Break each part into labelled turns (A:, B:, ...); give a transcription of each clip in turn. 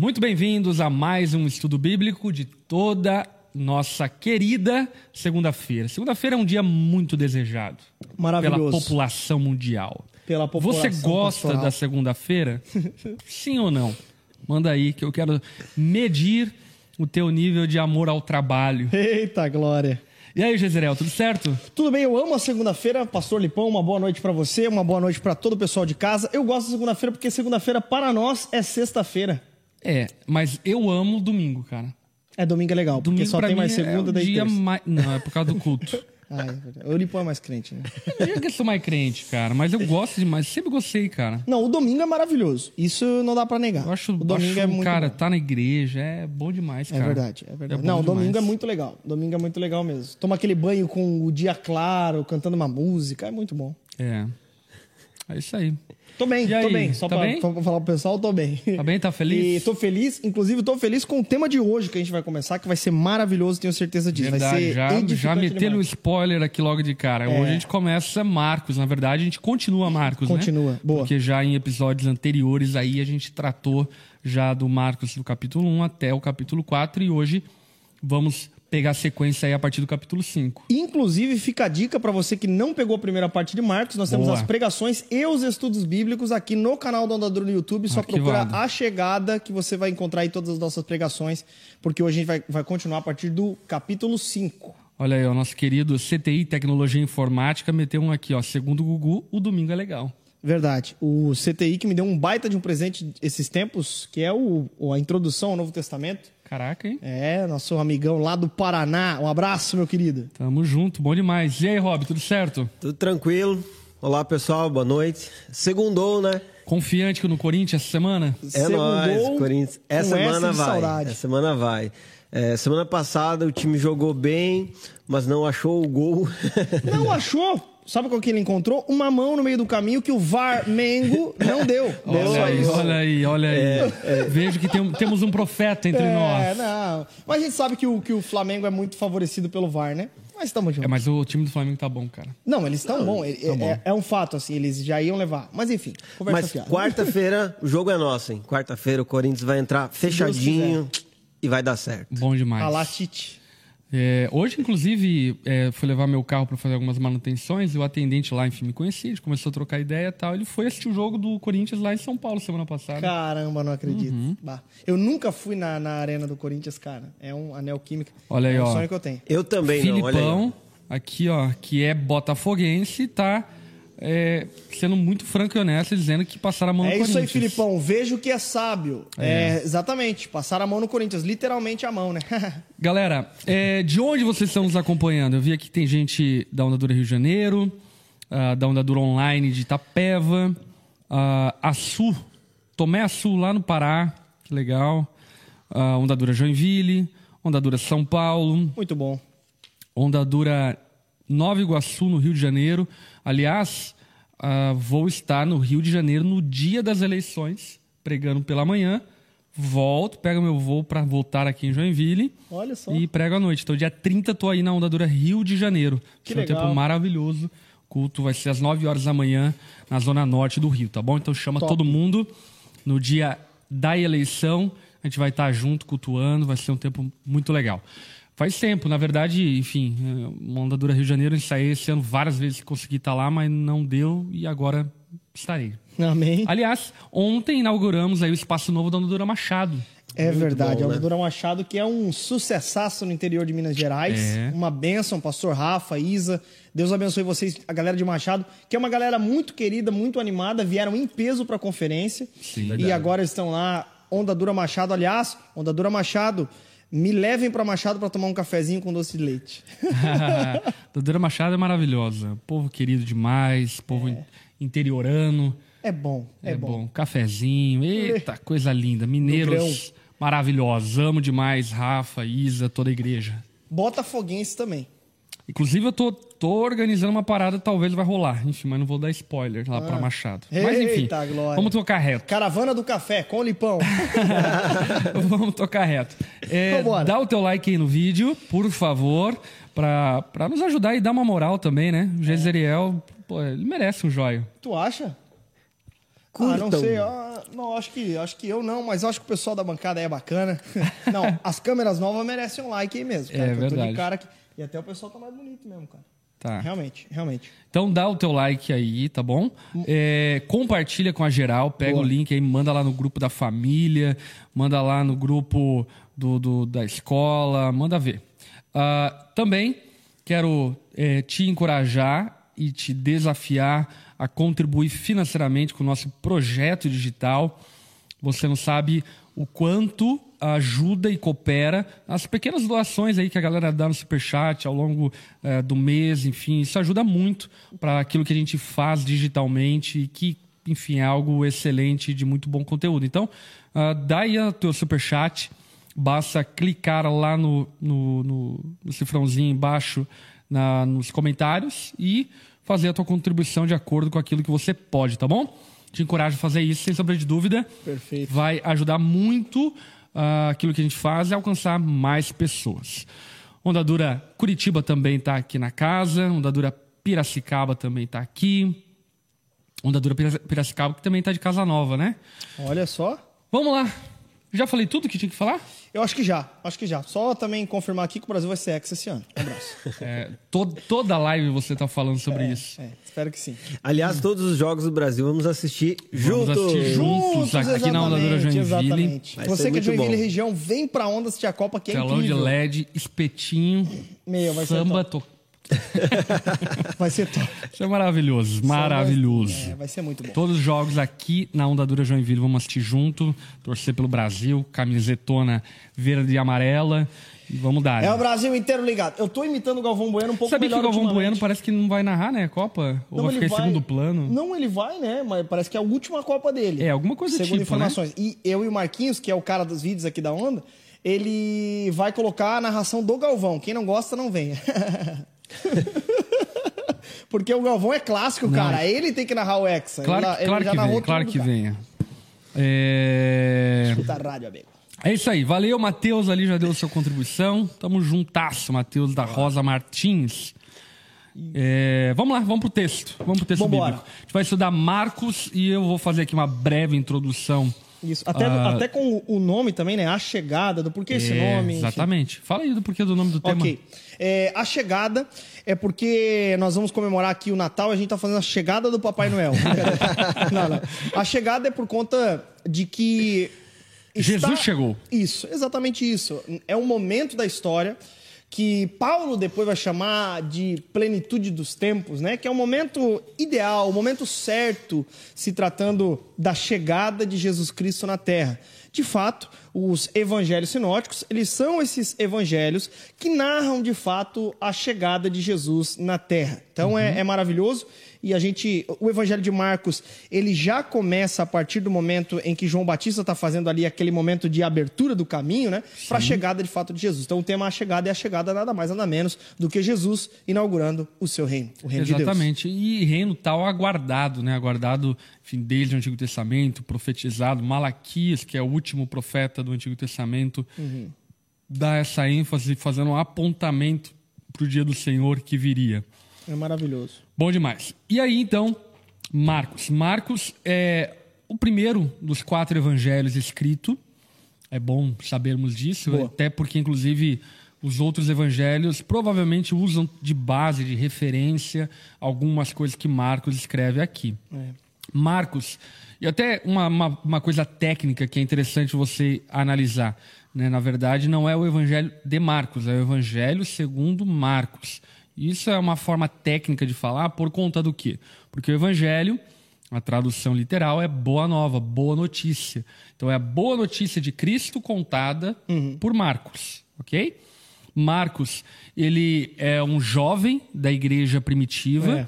A: Muito bem-vindos a mais um estudo bíblico de toda nossa querida segunda-feira. Segunda-feira é um dia muito desejado
B: Maravilhoso.
A: pela população mundial.
B: Pela população
A: Você gosta
B: pastoral.
A: da segunda-feira? Sim ou não? Manda aí que eu quero medir o teu nível de amor ao trabalho.
B: Eita, glória.
A: E aí, Jezreel, tudo certo?
B: Tudo bem, eu amo a segunda-feira. Pastor Lipão, uma boa noite pra você, uma boa noite pra todo o pessoal de casa. Eu gosto da segunda-feira porque segunda-feira para nós é sexta-feira.
A: É, mas eu amo domingo, cara.
B: É domingo é legal, porque
A: Domingo
B: só
A: pra
B: tem mais
A: é
B: segunda
A: o
B: daí
A: dia mais... Não, é por causa do culto.
B: Ah, é verdade. O Lipão é mais crente, né?
A: Eu que eu sou mais crente, cara, mas eu gosto demais. Sempre gostei, cara.
B: Não, o domingo é maravilhoso. Isso não dá pra negar.
A: Eu acho,
B: o domingo
A: acho,
B: é muito
A: cara,
B: bom.
A: tá na igreja é bom demais,
B: É
A: cara.
B: verdade, é verdade.
A: bom
B: não, o domingo é muito legal. Domingo é muito legal mesmo. Toma aquele banho com o dia claro, cantando uma música, é muito bom.
A: É. É isso aí.
B: Tô bem,
A: E
B: tô
A: aí,
B: bem. Só
A: tá
B: pra,
A: bem?
B: pra falar pro pessoal, tô bem.
A: Tá bem? Tá feliz?
B: E tô feliz, inclusive tô feliz com o tema de hoje que a gente vai começar, que vai ser maravilhoso, tenho certeza disso. vai
A: Verdade,
B: ser
A: já, já metendo um
B: demais.
A: spoiler aqui logo de cara. Hoje a gente começa Marcos, na verdade, a gente continua Marcos, né?
B: Continua, boa.
A: Porque já em episódios anteriores aí a gente tratou já do Marcos do capítulo 1 até o capítulo 4 e hoje vamos pegar a sequência aí a partir do capítulo 5.
B: Inclusive, fica a dica pra você que não pegou a primeira parte de Marcos, nós temos
A: Boa.
B: as pregações e os estudos bíblicos aqui no canal do Andador no YouTube, só
A: Arquivado.
B: procura a chegada que você vai encontrar aí todas as nossas pregações, porque hoje a gente vai, vai continuar a partir do capítulo 5.
A: Olha aí, o nosso querido CTI Tecnologia Informática meteu um aqui, ó. Segundo o Gugu, o domingo é legal.
B: Verdade. O CTI que me deu um baita de um presente esses tempos, que é o- a introdução ao Novo Testamento.
A: Caraca, hein?
B: É, nosso amigão lá do Paraná. Um abraço, meu querido.
A: Tamo junto, bom demais. E aí, Rob, tudo certo?
C: Tudo tranquilo. Olá, pessoal, boa noite. Segundou, né?
A: Confiante que no Corinthians essa semana?
C: É
B: Segundou
C: nóis, Corinthians. Essa
B: essa
C: semana vai. Essa semana vai. É, semana passada o time jogou bem, mas não achou o gol.
B: Não achou? Sabe qual que ele encontrou? Uma mão no meio do caminho que o VAR Mengo não deu.
A: Olha aí,
B: Isso.
A: olha aí, olha aí. Vejo que tem- temos um profeta entre
B: É,
A: nós.
B: não. Mas a gente sabe que o, que o Flamengo é muito favorecido pelo VAR, né? Mas estamos juntos.
A: É, mas o time do Flamengo tá bom, cara.
B: Não, eles estão bom. É, é- é um fato, assim, eles já iam levar. Mas enfim, conversa
C: mas
B: fiada.
C: quarta-feira o jogo é nosso, hein? Quarta-feira o Corinthians vai entrar fechadinho e vai dar certo.
A: Bom demais.
B: Alá, Tite.
A: É, hoje, inclusive, é, fui levar meu carro para fazer algumas manutenções e o atendente lá, enfim, me conhecia, a gente começou a trocar ideia e tal. Ele foi assistir o jogo do Corinthians lá em São Paulo semana passada.
B: Caramba, não acredito.
A: Uhum.
B: Bah. Eu nunca fui na, na arena do Corinthians, cara. É um anel química.
A: Olha aí,
B: é um
A: ó.
B: sonho que eu tenho.
C: Eu também não, olha aí.
A: Filipão, aqui, ó, que é botafoguense, tá é, sendo muito franco e honesto, dizendo que passaram a mão no
B: É isso aí,
A: Corinthians.
B: Filipão. Vejo que é sábio. É. exatamente. Passar a mão no Corinthians. Literalmente a mão, né?
A: Galera, é, de onde vocês estão nos acompanhando? Eu vi aqui que tem gente da Onda Dura Rio de Janeiro, ah, da Onda Dura Online de Itapeva, uh, Açu, Tomé Açu lá no Pará, que legal. Ah, Onda Dura Joinville, Onda Dura São Paulo,
B: Muito bom.
A: Onda Dura Nova Iguaçu, no Rio de Janeiro. Aliás, ah, vou estar no Rio de Janeiro no dia das eleições, pregando pela manhã. Volto, pego meu voo para voltar aqui em Joinville.
B: Olha só.
A: E prego à noite. Então, dia 30, tô aí na Onda Dura Rio de Janeiro.
B: Que
A: Vai ser um
B: legal.
A: tempo maravilhoso. O culto vai ser às 9 horas da manhã, na zona norte do Rio, tá bom? Então, chama
B: Top.
A: todo mundo. No dia da eleição, a gente vai estar junto, cultuando. Vai ser um tempo muito legal. Faz tempo, na verdade, enfim, é, Onda Dura Rio de Janeiro, eu ensaiei esse ano várias vezes que consegui estar lá, mas não deu e agora estarei.
B: Amém.
A: Aliás, ontem inauguramos aí o espaço novo da Onda Dura Machado.
B: É
C: Muito
B: verdade.
C: bom, né?
B: Dura Machado, que é um sucessaço no interior de Minas Gerais.
A: É.
B: Uma bênção, pastor Rafa, Isa. Deus abençoe vocês, a galera de Machado, que é uma galera muito querida, muito animada. Vieram em peso para a conferência.
A: Sim.
B: E agora estão lá, Onda Dura Machado. Aliás, Onda Dura Machado, me levem para Machado para tomar um cafezinho com doce de leite.
A: Dodora Machado é maravilhosa. Povo querido demais, povo in- interiorano.
B: É bom, é,
A: É,
B: bom.
A: bom. Cafezinho, eita, coisa linda. Mineiros maravilhosos. Amo demais Rafa, Isa, toda a igreja.
B: Botafoguense também.
A: Inclusive, eu tô, tô organizando uma parada, talvez vai rolar. Enfim, mas não vou dar spoiler lá pra Machado. Mas enfim,
B: Ah. Eita, glória.
A: vamos tocar reto.
B: Caravana do Café, com lipão.
A: Vamos tocar reto. É, dá o teu like aí no vídeo, por favor, pra, pra nos ajudar e dar uma moral também, né? O Jezeriel, pô, ele merece um joio.
B: tu acha? Ah, não
C: Curtam.
B: sei. ah, não, acho que, acho que eu não, mas acho que o pessoal da bancada é bacana. não, as câmeras novas merecem um like aí mesmo. Cara,
A: É
B: que eu tô de
A: verdade.
B: cara que- E até o pessoal tá mais bonito mesmo, cara.
A: Tá.
B: Realmente, realmente.
A: Então dá o teu like aí, tá bom? É, compartilha com a geral, pega
B: Boa.
A: o link aí, manda lá no grupo da família, manda lá no grupo do, do- da escola, manda ver. Ah, também quero é, te encorajar e te desafiar a contribuir financeiramente com o nosso projeto digital. Você não sabe o quanto ajuda e coopera as pequenas doações aí que a galera dá no Superchat ao longo eh, do mês, enfim, isso ajuda muito para aquilo que a gente faz digitalmente e que, enfim, é algo excelente de muito bom conteúdo. Então, ah, dá aí o teu Superchat, basta clicar lá no, no, no, no cifrãozinho embaixo na, nos comentários e fazer a tua contribuição de acordo com aquilo que você pode, tá bom? Te encorajo a fazer isso, sem sombra de dúvida.
B: Perfeito.
A: Vai ajudar muito ah, aquilo que a gente faz e alcançar mais pessoas. Onda Dura Curitiba também está aqui na casa. Onda Dura Piracicaba também está aqui. Onda Dura Pira- Piracicaba que também está de casa nova, né?
B: Olha só.
A: Vamos lá. Já falei tudo que tinha que falar?
B: Eu acho que já, acho que já. Só também confirmar aqui que o Brasil vai ser ex esse ano. Um abraço.
A: É, to- toda live você está falando sobre isso.
B: É, espero que sim.
C: Aliás, todos os jogos do Brasil vamos assistir
A: Vamos
C: juntos.
A: assistir juntos aqui na Onda Dura
B: exatamente,
A: Joinville.
B: exatamente.
C: Vai
B: Você que é de Joinville
C: bom.
B: região, vem pra onda assistir a Copa, que é
A: Telão de
B: incrível.
A: LED, espetinho,
B: Meu, vai ser
A: samba,
B: top. Vai ser top.
A: Isso é maravilhoso, maravilhoso.
B: É, vai ser muito bom.
A: Todos os jogos aqui na Onda Dura Joinville vamos assistir junto, torcer pelo Brasil, camisetona verde e amarela e vamos dar.
B: É
A: né?
B: o Brasil inteiro ligado. Eu tô imitando o Galvão Bueno um pouco
A: Sabia que o
B: melhor
A: Galvão. Bueno parece que não vai narrar, né, a Copa? Ou
B: Não,
A: vai ficar em segundo plano?
B: Não, ele vai, né? Mas parece que é a última Copa dele.
A: É, alguma coisa do
B: Segundo
A: tipo, né?
B: informações. E eu e o Marquinhos, que é o cara dos vídeos aqui da Onda, ele vai colocar a narração do Galvão. Quem não gosta, não venha. Porque o Galvão é clássico, cara. Ele tem que narrar o Hexa.
A: Claro,
B: ele,
A: que-
B: ele
A: claro
B: já
A: que venha, claro que
B: cara.
A: venha. É...
B: Escuta a rádio, amigo.
A: é isso aí, valeu, Matheus ali já deu sua contribuição. Tamo juntasso, Matheus da Rosa Martins. É, vamos lá, vamos pro texto. Vamos pro texto
B: Vambora.
A: bíblico. A gente vai estudar Marcos e eu vou fazer aqui uma breve introdução.
B: Isso. Até,
A: Ah.
B: até com o- nome também, né? A chegada, do porquê esse
A: É,
B: nome. enfim.
A: Exatamente. Fala aí do porquê do nome do tema.
B: Ok. É, a chegada é porque nós vamos comemorar aqui o Natal e a gente tá fazendo a chegada do Papai Noel. não, não. A chegada é por conta de que.
A: Jesus chegou.
B: Isso, exatamente isso. É um momento da história que Paulo depois vai chamar de plenitude dos tempos, né? Que é o momento ideal, o momento certo, se tratando da chegada de Jesus Cristo na Terra. De fato, os evangelhos sinóticos, eles são esses evangelhos que narram de fato a chegada de Jesus na Terra. Então é, é maravilhoso e a gente, o Evangelho de Marcos, ele já começa a partir do momento em que João Batista está fazendo ali aquele momento de abertura do caminho, né, para a chegada de fato de Jesus. Então o tema a chegada é a chegada nada mais nada menos do que Jesus inaugurando o seu reino, o reino de Deus.
A: Exatamente. E reino tal aguardado, né? Aguardado, enfim, desde o Antigo Testamento, profetizado. Malaquias, que é o último profeta do Antigo Testamento,
B: Uhum.
A: dá essa ênfase, fazendo um apontamento para o dia do Senhor que viria.
B: É maravilhoso.
A: Bom demais. E aí, então, Marcos. Marcos é o primeiro dos quatro evangelhos escrito. É bom sabermos disso,
B: Boa.
A: até porque, inclusive, os outros evangelhos provavelmente usam de base, de referência, algumas coisas que Marcos escreve aqui. Marcos, e até uma, uma, uma coisa técnica que é interessante você analisar. Né? Na verdade, não é o evangelho de Marcos, é o evangelho segundo Marcos. Isso é uma forma técnica de falar por conta do quê? Porque o evangelho, a tradução literal, é boa nova, boa notícia. Então é a boa notícia de Cristo contada por Marcos, ok? Marcos, ele é um jovem da igreja primitiva.
B: É.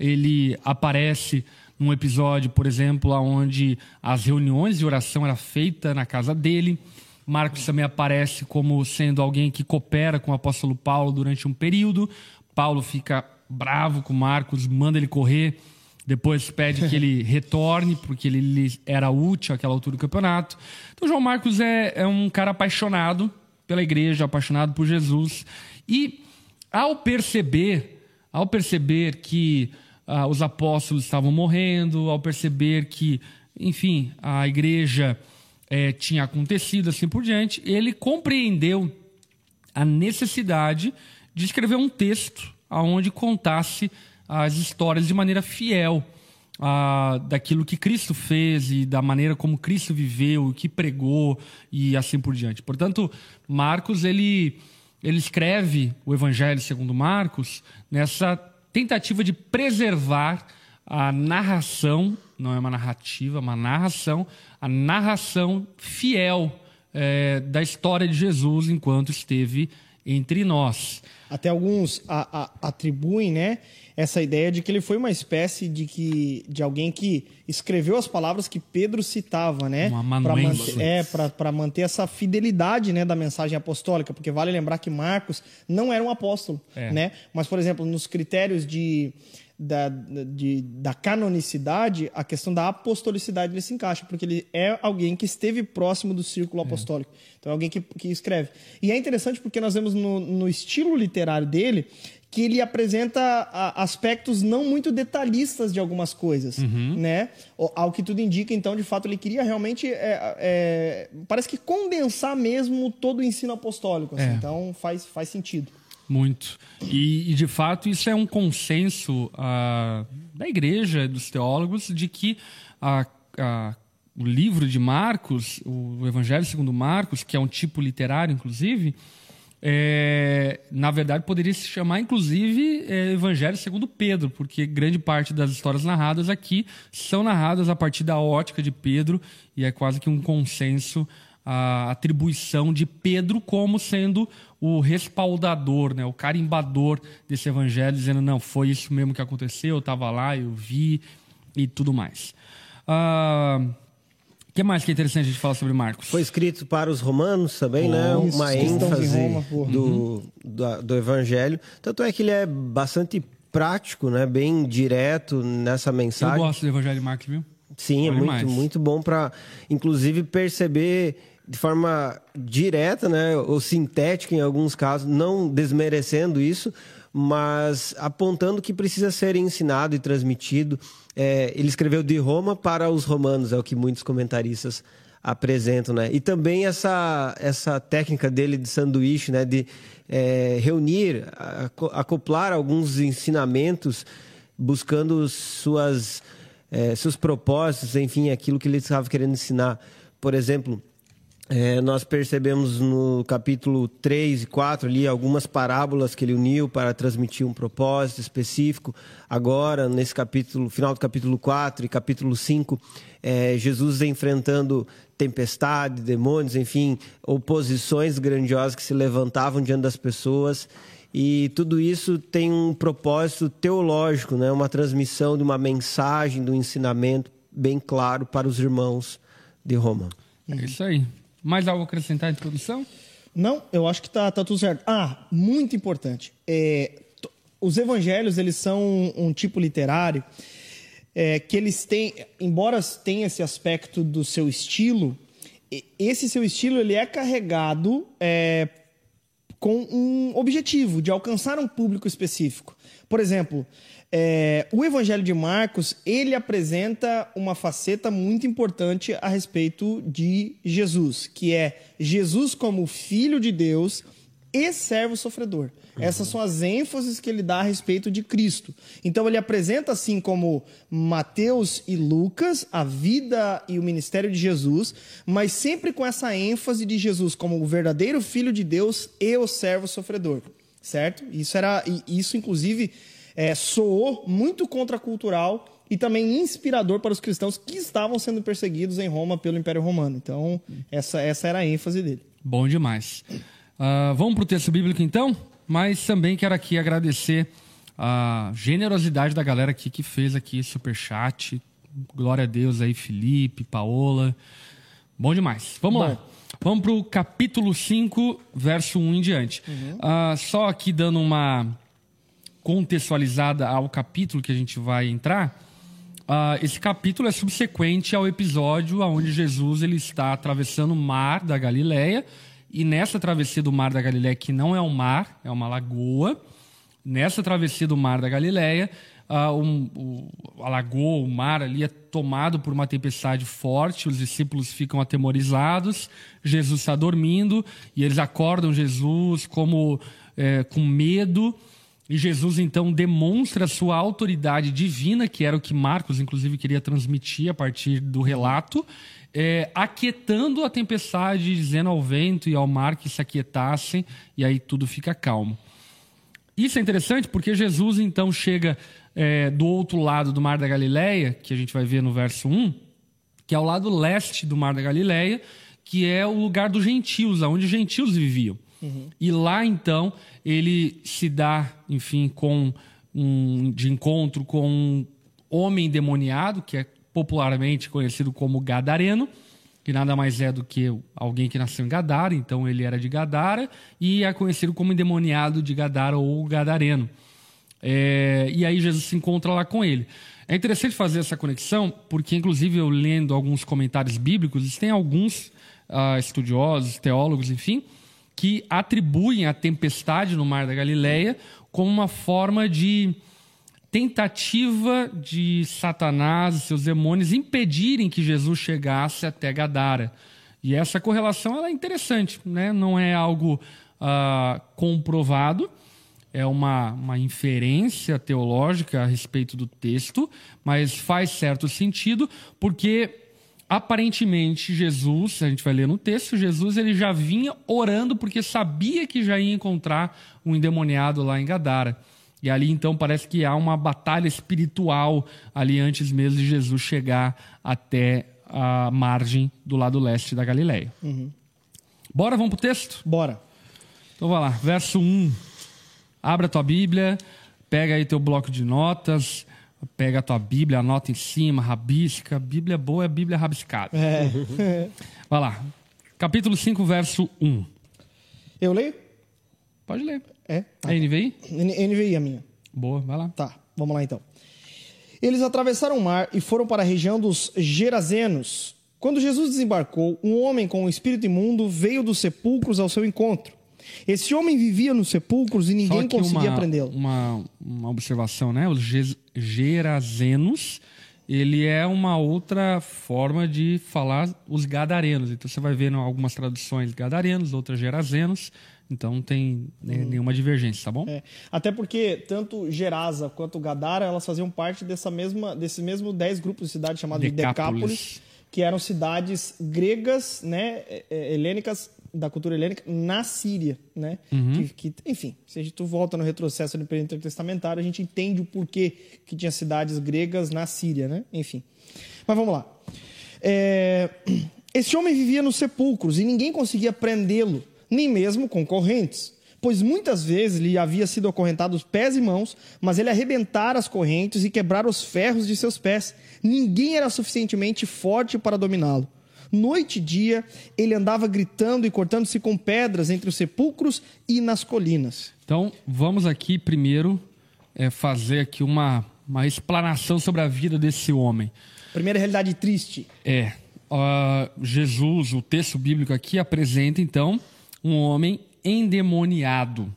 A: Ele aparece num episódio, por exemplo, onde as reuniões de oração eram feitas na casa dele. Marcos também aparece como sendo alguém que coopera com o apóstolo Paulo durante um período. Paulo fica bravo com Marcos, manda ele correr, depois pede que ele retorne, porque ele lhe era útil àquela altura do campeonato. Então, João Marcos é, é um cara apaixonado pela igreja, apaixonado por Jesus. E ao perceber, ao perceber que ah, os apóstolos estavam morrendo, ao perceber que enfim, a igreja é, tinha acontecido assim por diante, ele compreendeu a necessidade de escrever um texto aonde contasse as histórias de maneira fiel daquilo que Cristo fez e da maneira como Cristo viveu, o que pregou e assim por diante. Portanto, Marcos ele ele escreve o Evangelho segundo Marcos nessa tentativa de preservar a narração, não é uma narrativa, é uma narração, a narração fiel é, da história de Jesus enquanto esteve entre nós.
B: Até alguns a, a, atribuem, né, essa ideia de que ele foi uma espécie de que de alguém que escreveu as palavras que Pedro citava, né,
A: para
B: manter, é para manter essa fidelidade, né, da mensagem apostólica, porque vale lembrar que Marcos não era um apóstolo, é. né? Mas por exemplo, nos critérios de da, de, da canonicidade, a questão da apostolicidade ele se encaixa, porque ele é alguém que esteve próximo do círculo é. apostólico. É. Então é alguém que, que escreve. E é interessante porque nós vemos no, no estilo literário dele que ele apresenta aspectos não muito detalhistas de algumas coisas, uhum. né? Ao que tudo indica, então, de fato, ele queria realmente, é, é, parece que condensar mesmo todo o ensino apostólico. Assim, é. Então, faz, faz sentido.
A: Muito. E, e, de fato, isso é um consenso uh, da igreja, dos teólogos, de que a, a, o livro de Marcos, o Evangelho segundo Marcos, que é um tipo literário, inclusive, é, na verdade poderia se chamar, inclusive, é, Evangelho segundo Pedro, porque grande parte das histórias narradas aqui são narradas a partir da ótica de Pedro, e é quase que um consenso a atribuição de Pedro como sendo o respaldador, né, o carimbador desse evangelho, dizendo: não, foi isso mesmo que aconteceu, eu estava lá, eu vi e tudo mais. Ah, o que mais que é interessante a gente falar sobre Marcos?
C: Foi escrito para os romanos também, oh, né? Uma ênfase Roma, do, uhum. do, do, evangelho. Tanto é que ele é bastante prático, né? Bem direto nessa mensagem.
A: Eu gosto do evangelho de Marcos, viu?
C: Sim, é muito, muito bom para, inclusive, perceber de forma direta, né, ou sintética em alguns casos, não desmerecendo isso, mas apontando que precisa ser ensinado e transmitido. É, ele escreveu de Roma para os romanos, é o que muitos comentaristas apresentam, né? E também essa, essa técnica dele de sanduíche, né? De é, reunir, acoplar alguns ensinamentos, buscando suas, é, seus propósitos, enfim, aquilo que ele estava querendo ensinar. Por exemplo, é, nós percebemos no capítulo 3 e 4 ali algumas parábolas que ele uniu para transmitir um propósito específico. Agora, nesse capítulo, final do capítulo 4 e capítulo 5, é, Jesus enfrentando tempestade, demônios, enfim, oposições grandiosas que se levantavam diante das pessoas. E tudo isso tem um propósito teológico, né? uma transmissão de uma mensagem, de um ensinamento bem claro para os irmãos de Roma.
A: É isso aí. Mais algo a acrescentar à introdução?
B: Não, eu acho que tá, tá tudo certo. Ah, muito importante. É, os evangelhos, eles são um, um tipo literário é, que eles têm, embora tenha esse aspecto do seu estilo, esse seu estilo ele é carregado é, com um objetivo de alcançar um público específico. Por exemplo, é, o Evangelho de Marcos ele apresenta uma faceta muito importante a respeito de Jesus, que é Jesus como Filho de Deus e servo sofredor. Essas são as ênfases que ele dá a respeito de Cristo. Então ele apresenta assim como Mateus e Lucas a vida e o ministério de Jesus, mas sempre com essa ênfase de Jesus como o verdadeiro Filho de Deus e o servo sofredor, certo? Isso era isso inclusive é, soou muito contracultural e também inspirador para os cristãos que estavam sendo perseguidos em Roma pelo Império Romano. Então, essa, essa era a ênfase dele.
A: Bom demais. Uh, vamos para o texto bíblico então? Mas também quero aqui agradecer a generosidade da galera aqui que fez aqui super chat. Glória a Deus aí, Felipe, Paola. Bom demais. Vamos Bom. lá. Vamos para o capítulo 5, verso 1 em diante. Uhum. Uh, só aqui dando uma contextualizada ao capítulo que a gente vai entrar, uh, esse capítulo é subsequente ao episódio onde Jesus ele está atravessando o mar da Galileia e nessa travessia do mar da Galileia, que não é um mar, é uma lagoa, nessa travessia do mar da Galileia, ah, um, o, a lagoa, o mar ali é tomado por uma tempestade forte, os discípulos ficam atemorizados, Jesus está dormindo e eles acordam Jesus como é, com medo. E Jesus então demonstra sua autoridade divina, que era o que Marcos, inclusive, queria transmitir a partir do relato, é, aquietando a tempestade, dizendo ao vento e ao mar que se aquietassem, e aí tudo fica calmo. Isso é interessante porque Jesus então chega é, do outro lado do Mar da Galileia, que a gente vai ver no verso 1, que é o lado leste do Mar da Galileia, que é o lugar dos gentios, onde os gentios viviam. Uhum. E lá então ele se dá, enfim, com um, de encontro com um homem demoniado, que é popularmente conhecido como Gadareno, que nada mais é do que alguém que nasceu em Gadara, então ele era de Gadara, e é conhecido como endemoniado de Gadara ou Gadareno. É, e aí Jesus se encontra lá com ele. É interessante fazer essa conexão, porque, inclusive, eu lendo alguns comentários bíblicos, tem alguns uh, estudiosos, teólogos, enfim, que atribuem a tempestade no Mar da Galileia como uma forma de tentativa de Satanás e seus demônios impedirem que Jesus chegasse até Gadara. E essa correlação ela é interessante, né? não é algo uh, comprovado, é uma, uma inferência teológica a respeito do texto, mas faz certo sentido, porque aparentemente Jesus, a gente vai ler no texto, Jesus ele já vinha orando porque sabia que já ia encontrar um endemoniado lá em Gadara. E ali então parece que há uma batalha espiritual ali antes mesmo de Jesus chegar até a margem do lado leste da Galileia. Uhum. Bora, vamos pro texto?
B: Bora.
A: Então vai lá, verso 1. Abra a tua Bíblia, pega aí teu bloco de notas, pega a tua Bíblia, anota em cima, rabisca. Bíblia boa é Bíblia rabiscada. É. Vai lá. Capítulo 5, verso 1.
B: Eu leio?
A: Pode ler.
B: É?
A: Ah, é NVI?
B: NVI a minha.
A: Boa, vai lá.
B: Tá, vamos lá então. Eles atravessaram o mar e foram para a região dos Gerazenos. Quando Jesus desembarcou, um homem com um espírito imundo veio dos sepulcros ao seu encontro. Esse homem vivia nos sepulcros e ninguém conseguia prendê-lo.
A: Uma, uma observação, né? Os gerazenos, ele é uma outra forma de falar os gadarenos. Então você vai ver em algumas traduções gadarenos, outras gerazenos. Então não tem né, hum. nenhuma divergência, tá bom?
B: É. Até porque tanto Gerasa quanto Gadara, elas faziam parte dessa mesma, desse mesmo dez grupos de cidades chamados Decápolis. de Decápolis, que eram cidades gregas, né, é, é, helênicas da cultura helênica na Síria, né? Uhum. Que, que, enfim, se a gente volta no retrocesso do período intertestamentário, a gente entende o porquê que tinha cidades gregas na Síria, né? Enfim. Mas vamos lá. É... Esse homem vivia nos sepulcros e ninguém conseguia prendê-lo, nem mesmo com correntes, pois muitas vezes lhe havia sido acorrentado pés e mãos, mas ele arrebentara as correntes e quebrara os ferros de seus pés. Ninguém era suficientemente forte para dominá-lo. Noite e dia, ele andava gritando e cortando-se com pedras entre os sepulcros e nas colinas.
A: Então, vamos aqui primeiro é, fazer aqui uma, uma explanação sobre a vida desse homem.
B: Primeira realidade triste.
A: É. Uh, Jesus, o texto bíblico aqui, apresenta então um homem endemoniado.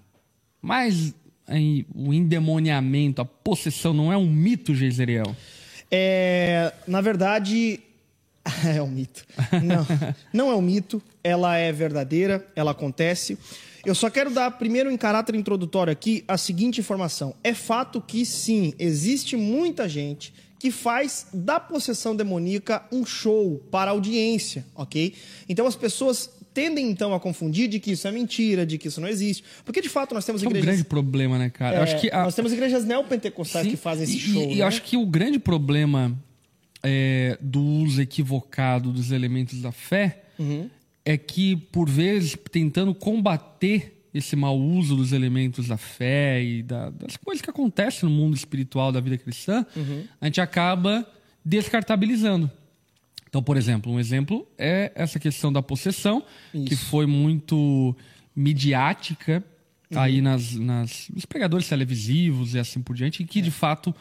A: Mas em, o endemoniamento, a possessão, não é um mito, Jezreel?
B: É, na verdade, é um mito. Não, não é um mito. Ela é verdadeira, ela acontece. Eu só quero dar, primeiro, em caráter introdutório aqui, a seguinte informação. É fato que, sim, existe muita gente que faz da possessão demoníaca um show para audiência, ok? Então as pessoas tendem então a confundir de que isso é mentira, de que isso não existe. Porque de fato nós temos igrejas.
A: É um grande problema, né, cara?
B: É, acho que a... Nós temos igrejas neopentecostais Sim, que fazem esse show.
A: E,
B: né?
A: acho que o grande problema é, do uso equivocado dos elementos da fé uhum. é que, por vezes, tentando combater esse mau uso dos elementos da fé e da, das coisas que acontecem no mundo espiritual da vida cristã, uhum. a gente acaba descartabilizando. Então, por exemplo, um exemplo é essa questão da possessão, Isso. que foi muito midiática uhum. aí nas, nas, nos pregadores televisivos e assim por diante, e que é. de fato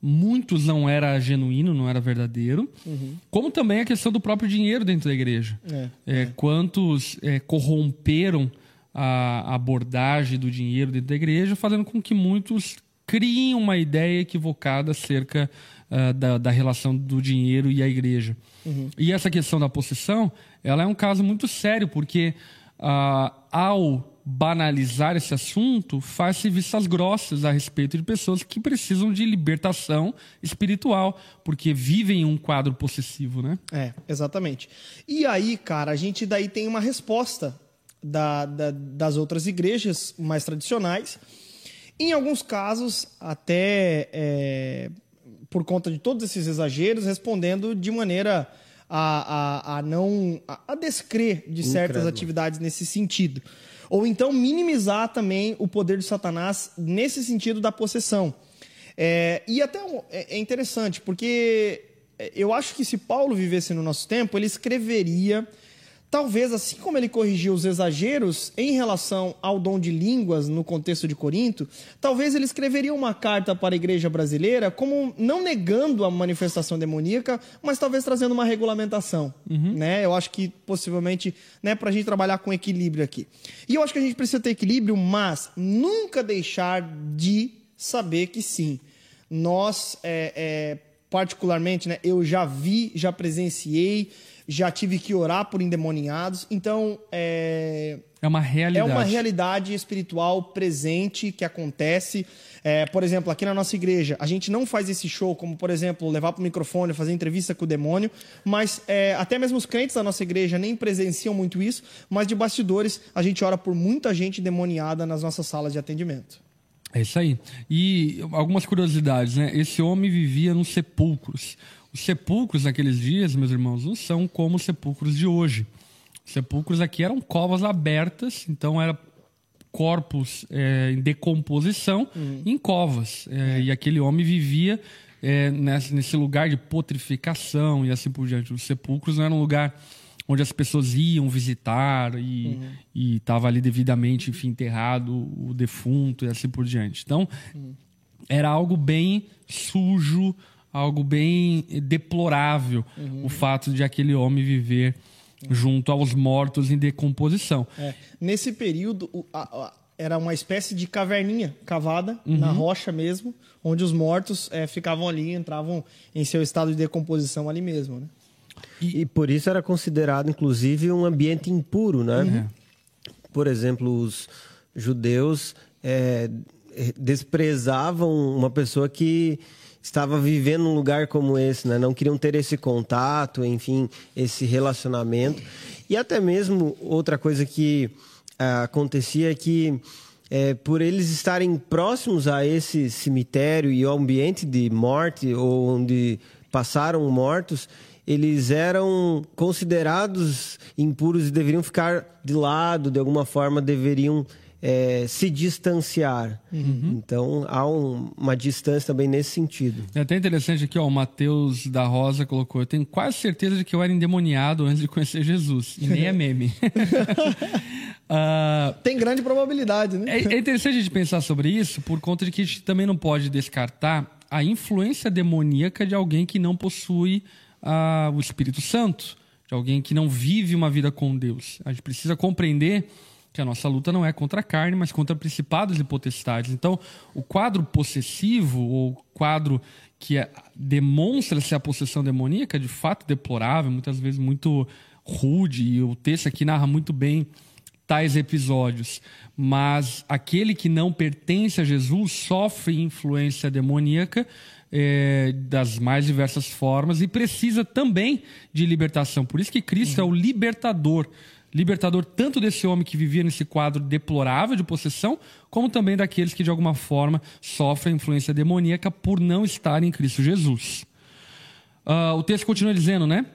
A: muitos não era genuíno, não era verdadeiro, uhum. como também a questão do próprio dinheiro dentro da igreja. É, é, é. Quantos é, corromperam a abordagem do dinheiro dentro da igreja, fazendo com que muitos criem uma ideia equivocada acerca uh, da, da, relação do dinheiro e a igreja. Uhum. E essa questão da possessão, ela é um caso muito sério, porque uh, ao banalizar esse assunto, faz-se vistas grossas a respeito de pessoas que precisam de libertação espiritual, porque vivem um quadro possessivo, né?
B: É, exatamente. E aí, cara, a gente daí tem uma resposta da, da, das outras igrejas mais tradicionais. Em alguns casos, até é, por conta de todos esses exageros, respondendo de maneira a, a, a não a, a descrer de certas atividades nesse sentido. Ou então minimizar também o poder de Satanás nesse sentido da possessão. É, e até é, é interessante, porque é, eu acho que se Paulo vivesse no nosso tempo, ele escreveria Talvez, assim como ele corrigiu os exageros em relação ao dom de línguas no contexto de Corinto, talvez ele escreveria uma carta para a igreja brasileira, como não negando a manifestação demoníaca, mas talvez trazendo uma regulamentação. Uhum. Né? Eu acho que possivelmente né, para a gente trabalhar com equilíbrio aqui. E eu acho que a gente precisa ter equilíbrio, mas nunca deixar de saber que sim, nós, é, é, particularmente, né, eu já vi, já presenciei já tive que orar por endemoniados. Então, é.
A: É uma realidade.
B: É uma realidade espiritual presente que acontece. É, por exemplo, aqui na nossa igreja, a gente não faz esse show como, por exemplo, levar para o microfone, fazer entrevista com o demônio, mas é, até mesmo os crentes da nossa igreja nem presenciam muito isso, mas de bastidores a gente ora por muita gente demoniada nas nossas salas de atendimento.
A: É isso aí. E algumas curiosidades, né? Esse homem vivia nos sepulcros. Os sepulcros naqueles dias, meus irmãos, não são como os sepulcros de hoje. Os sepulcros aqui eram covas abertas, então era corpos é, em decomposição uhum. em covas. É, e aquele homem vivia é, nesse, lugar de potrificação e assim por diante. Os sepulcros não eram um lugar onde as pessoas iam visitar e uhum. estava ali devidamente enfim, enterrado o defunto e assim por diante. Então, uhum. era algo bem sujo, algo bem deplorável uhum. o fato de aquele homem viver uhum. junto aos mortos em decomposição.
B: É. Nesse período, o, a, a, era uma espécie de caverninha cavada uhum. na rocha mesmo, onde os mortos é, ficavam ali, entravam em seu estado de decomposição ali mesmo. Né?
C: E, e, por isso era considerado, inclusive, um ambiente impuro, né? Uhum. Por exemplo, os judeus é, desprezavam uma pessoa que estava vivendo um lugar como esse, né? Não queriam ter esse contato, enfim, esse relacionamento. E até mesmo outra coisa que ah, acontecia é que é, por eles estarem próximos a esse cemitério e ao ambiente de morte, ou onde passaram mortos, eles eram considerados impuros e deveriam ficar de lado, de alguma forma deveriam é, se distanciar. Uhum. Então há um, uma distância também nesse sentido.
A: É até interessante aqui, ó, o Mateus da Rosa colocou: Eu tenho quase certeza de que eu era endemoniado antes de conhecer Jesus. E nem é meme.
B: uh, Tem grande probabilidade, né?
A: É, é interessante a gente pensar sobre isso, por conta de que a gente também não pode descartar a influência demoníaca de alguém que não possui uh, o Espírito Santo, de alguém que não vive uma vida com Deus. A gente precisa compreender que a nossa luta não é contra a carne, mas contra principados e potestades. Então, o quadro possessivo, ou quadro que é, demonstra-se a possessão demoníaca, de fato deplorável, muitas vezes muito rude, e o texto aqui narra muito bem tais episódios. Mas aquele que não pertence a Jesus sofre influência demoníaca é, das mais diversas formas e precisa também de libertação. Por isso que Cristo uhum. é o libertador libertador tanto desse homem que vivia nesse quadro deplorável de possessão, como também daqueles que de alguma forma sofrem influência demoníaca por não estarem em Cristo Jesus. Uh, o texto continua dizendo, né?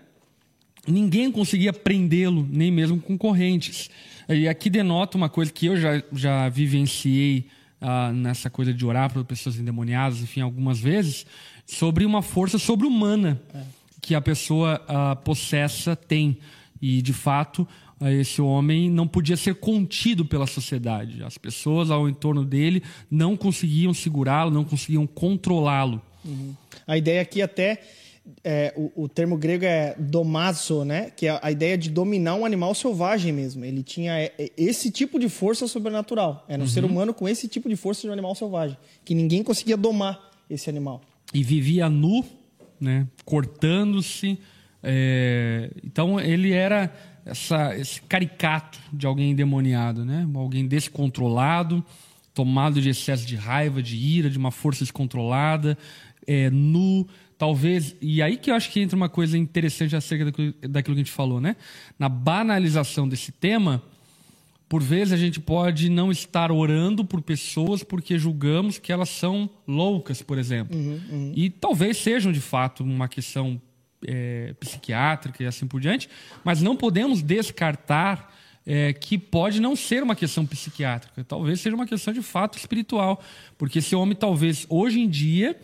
A: Ninguém conseguia prendê-lo, nem mesmo com correntes. E aqui denota uma coisa que eu já, já vivenciei uh, nessa coisa de orar para pessoas endemoniadas, enfim, algumas vezes, sobre uma força sobre-humana é. que a pessoa uh, possessa tem. E, de fato, esse homem não podia ser contido pela sociedade. As pessoas ao entorno dele não conseguiam segurá-lo, não conseguiam controlá-lo.
B: Uhum. A ideia aqui até é, o, o termo grego é domazo, né? Que é a ideia de dominar um animal selvagem mesmo. Ele tinha é, é, esse tipo de força sobrenatural. Era um
A: Uhum.
B: ser humano com esse tipo de força de um animal selvagem. Que ninguém conseguia domar esse animal.
A: e vivia nu, né? Cortando-se. é, Então ele era essa- esse caricato de alguém endemoniado, né? Alguém descontrolado, tomado de excesso de raiva, de ira, de uma força descontrolada, é, nu, talvez. E aí que eu acho que entra uma coisa interessante acerca daquilo, daquilo que a gente falou, né? Na banalização desse tema. Por vezes a gente pode não estar orando por pessoas porque julgamos que elas são loucas, por exemplo. E talvez sejam de fato uma questão é, psiquiátrica e assim por diante, mas não podemos descartar é, que pode não ser uma questão psiquiátrica. Talvez seja uma questão de fato espiritual. Porque esse homem, talvez hoje em dia,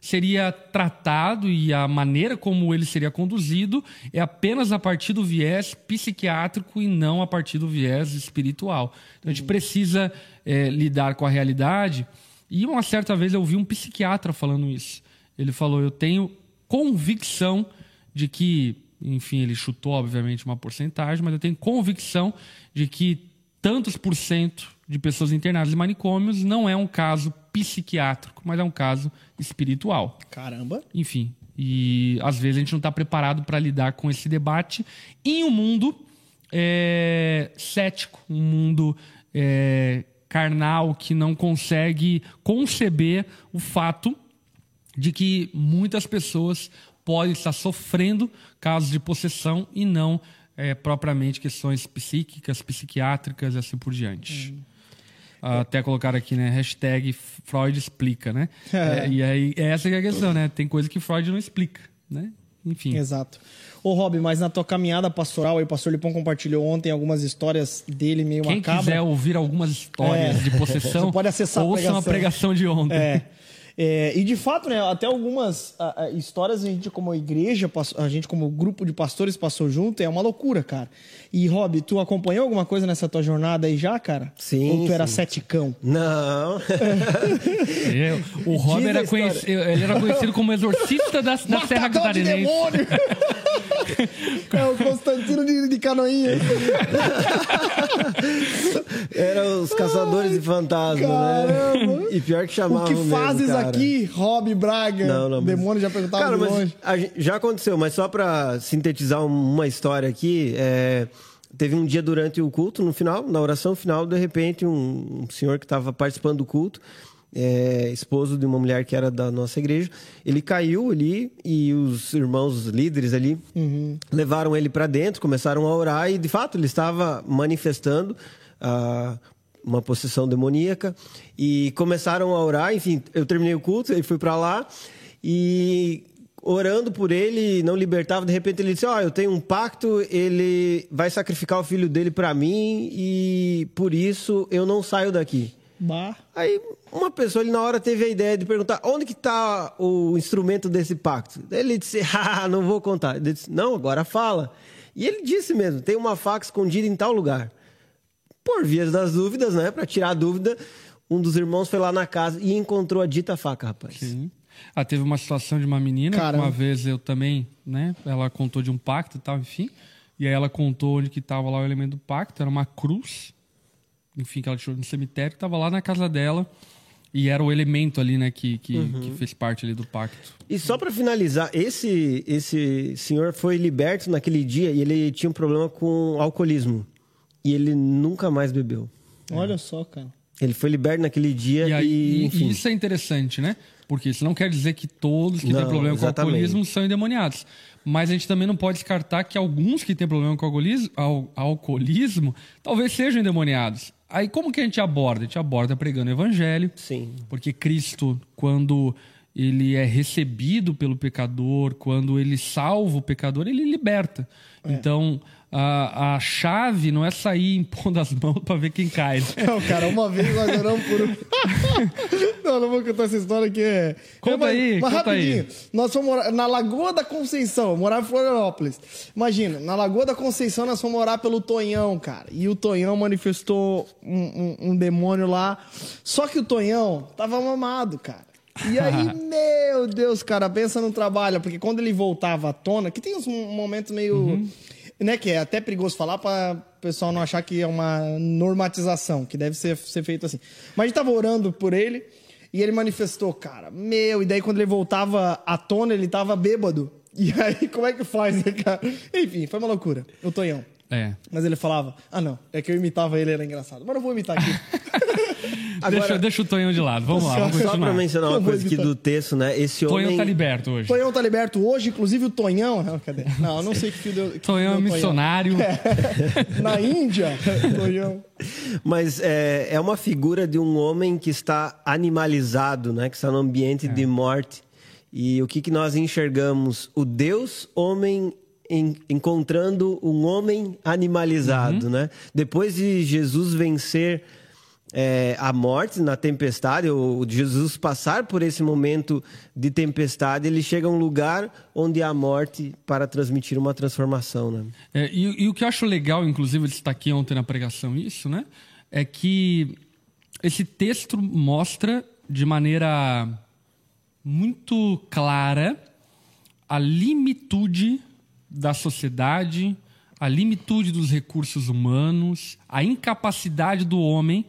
A: seria tratado e a maneira como ele seria conduzido é apenas a partir do viés psiquiátrico e não a partir do viés espiritual. Então a gente precisa é, lidar com a realidade. E uma certa vez eu vi um psiquiatra falando isso. Ele falou: Eu tenho convicção de que, enfim, ele chutou, obviamente, uma porcentagem, mas eu tenho convicção de que tantos por cento de pessoas internadas em manicômios não é um caso psiquiátrico, mas é um caso espiritual.
B: Caramba.
A: Enfim, e às vezes a gente não está preparado para lidar com esse debate em um mundo é, cético, um mundo é, carnal que não consegue conceber o fato de que muitas pessoas podem estar sofrendo casos de possessão e não é, propriamente questões psíquicas, psiquiátricas e assim por diante. Até colocar aqui, né? Hashtag Freud explica, né? É, e aí, essa que é a questão, né? Tem coisa que Freud não explica, né? Enfim.
B: Exato. Ô, Rob, mas na tua caminhada pastoral, aí, o pastor Lipão compartilhou ontem algumas histórias dele meio
A: Quem
B: macabras.
A: quiser ouvir algumas histórias
B: É.
A: de possessão,
B: Você pode acessar a
A: ouça uma pregação de ontem.
B: É. É, e de fato, né, até algumas ah, ah, histórias a gente como igreja, a gente como grupo de pastores passou junto, é uma loucura, cara. E Rob, tu acompanhou alguma coisa nessa tua jornada aí já, cara?
C: Sim,
B: Ou tu era
C: sim.
B: ceticão?
C: Não.
A: É, o Rob era, conhecido, ele era conhecido como exorcista da, da Serra
B: Matador de
A: Catarinense.
B: demônio! é o Constantino de, de Canoinha.
C: Eram os caçadores de fantasma,
B: Caramba.
C: né? E pior que
B: O
C: chamavam
B: que
C: mesmo,
B: fazes
C: cara.
B: aqui, Rob Braga?
C: Não, não,
B: o
C: mas-
B: demônio já perguntava
C: Cara,
B: de
C: mas
B: longe.
C: a já aconteceu, mas só pra sintetizar um- uma história aqui, é, teve um dia durante o culto, no final, na oração final, de repente, um, um senhor que estava participando do culto, é, esposo de uma mulher que era da nossa igreja, ele caiu ali e os irmãos líderes ali levaram ele para dentro, começaram a orar e, de fato, ele estava manifestando ah, uma possessão demoníaca e começaram a orar. Enfim, eu terminei o culto, ele fui para lá e orando por ele, não libertava. De repente ele disse: Ó, eu tenho um pacto, ele vai sacrificar o filho dele para mim e por isso eu não saio daqui.
B: Bah.
C: Aí uma pessoa ali na hora teve a ideia de perguntar onde que está o instrumento desse pacto. Ele disse, ah, não vou contar. Ele disse, não, agora fala. E ele disse mesmo, tem uma faca escondida em tal lugar. Por vias das dúvidas, né, para tirar a dúvida, um dos irmãos foi lá na casa e encontrou a dita faca, rapaz.
A: Sim. Ah, teve uma situação de uma menina, que
B: Caramba.
A: uma vez eu também, né? Ela contou de um pacto e tal, enfim. E aí ela contou onde que tava lá o elemento do pacto, era uma cruz, enfim, que ela tirou no cemitério, que tava lá na casa dela. E era o elemento ali, né, que, que,
B: Uhum.
A: que fez parte ali do pacto.
C: E só para finalizar, esse esse senhor foi liberto naquele dia e ele tinha um problema com alcoolismo. E ele nunca mais bebeu.
B: Olha só, cara.
C: Ele foi liberto naquele dia
A: E,
C: e,
A: aí, e-
C: enfim.
A: e isso é interessante, né? Porque isso não quer dizer que todos que têm
C: Não,
A: problema com
C: exatamente.
A: alcoolismo são endemoniados. Mas a gente também não pode descartar que alguns que têm problema com alcoolismo, al- alcoolismo talvez sejam endemoniados. Aí como que a gente aborda? A gente aborda pregando o evangelho.
C: Sim.
A: Porque Cristo, quando ele é recebido pelo pecador, quando ele salva o pecador, ele liberta. Então, a, a chave não é sair impondo as mãos para ver quem cai. né?
B: Não, cara, uma vez nós oramos por. um- não, não vou contar essa história que é.
A: Conta
B: mas,
A: aí,
B: mas
A: conta aí.
B: rapidinho. Nós fomos morar na Lagoa da Conceição, eu morava em Florianópolis. Imagina, na Lagoa da Conceição nós fomos morar pelo Tonhão, cara. E o Tonhão manifestou um, um- um demônio lá. Só que o Tonhão tava mamado, cara. E aí, meu Deus, cara, pensa no trabalho, porque quando ele voltava à tona, que tem uns momentos meio.
A: Uhum.
B: Né, que é até perigoso falar para o pessoal não achar que é uma normatização, que deve ser, ser feito assim. Mas a gente tava orando por ele e ele manifestou, cara, meu, e daí quando ele voltava à tona, ele tava bêbado. E aí, como é que faz, né, cara? Enfim, foi uma loucura. O Tonhão.
A: É.
B: Mas ele falava, ah não, é que eu imitava ele, era engraçado. Mas eu vou imitar aqui.
A: deixa, deixa o Tonhão de lado. Vamos lá, vamos
C: Só
A: continuar.
C: para mencionar uma coisa aqui do texto, né? Esse
A: Tonhão
C: homem
A: tá liberto hoje.
B: Tonhão tá liberto hoje, inclusive o Tonhão. Não, cadê? Não, eu não sei que fio deu.
A: Tonhão é missionário.
B: Na Índia, Tonhão.
C: Mas é, é uma figura de um homem que está animalizado, né? Que está no ambiente de morte. E o que, que nós enxergamos? O Deus homem en- encontrando um homem animalizado, né? Depois de Jesus vencer é, a morte na tempestade, de Jesus passar por esse momento de tempestade, ele chega a um lugar onde há morte para transmitir uma transformação, né?
A: É, e, e o que eu acho legal, inclusive, eu destaquei ontem na pregação isso, né? É que esse texto mostra de maneira muito clara a limitude da sociedade, a limitude dos recursos humanos, a incapacidade do homem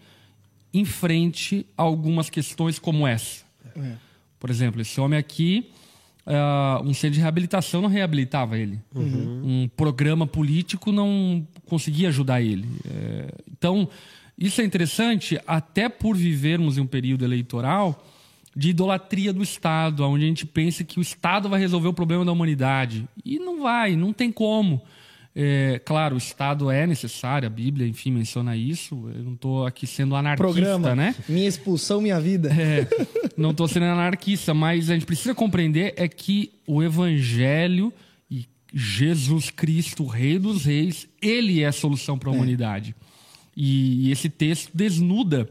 A: em frente a algumas questões como essa. Por exemplo, esse homem aqui, ah, um centro de reabilitação não reabilitava ele. Um programa político não conseguia ajudar ele. É, então, isso é interessante até por vivermos em um período eleitoral de idolatria do Estado, onde a gente pensa que o Estado vai resolver o problema da humanidade. E não vai, não tem como. É, claro, o Estado é necessário, a Bíblia, enfim, menciona isso. Eu não estou aqui sendo anarquista,
B: Programa.
A: né?
B: Minha expulsão, minha vida.
A: É, não estou sendo anarquista, mas a gente precisa compreender é que o Evangelho e Jesus Cristo, Rei dos Reis, ele é a solução para a humanidade. E, e esse texto desnuda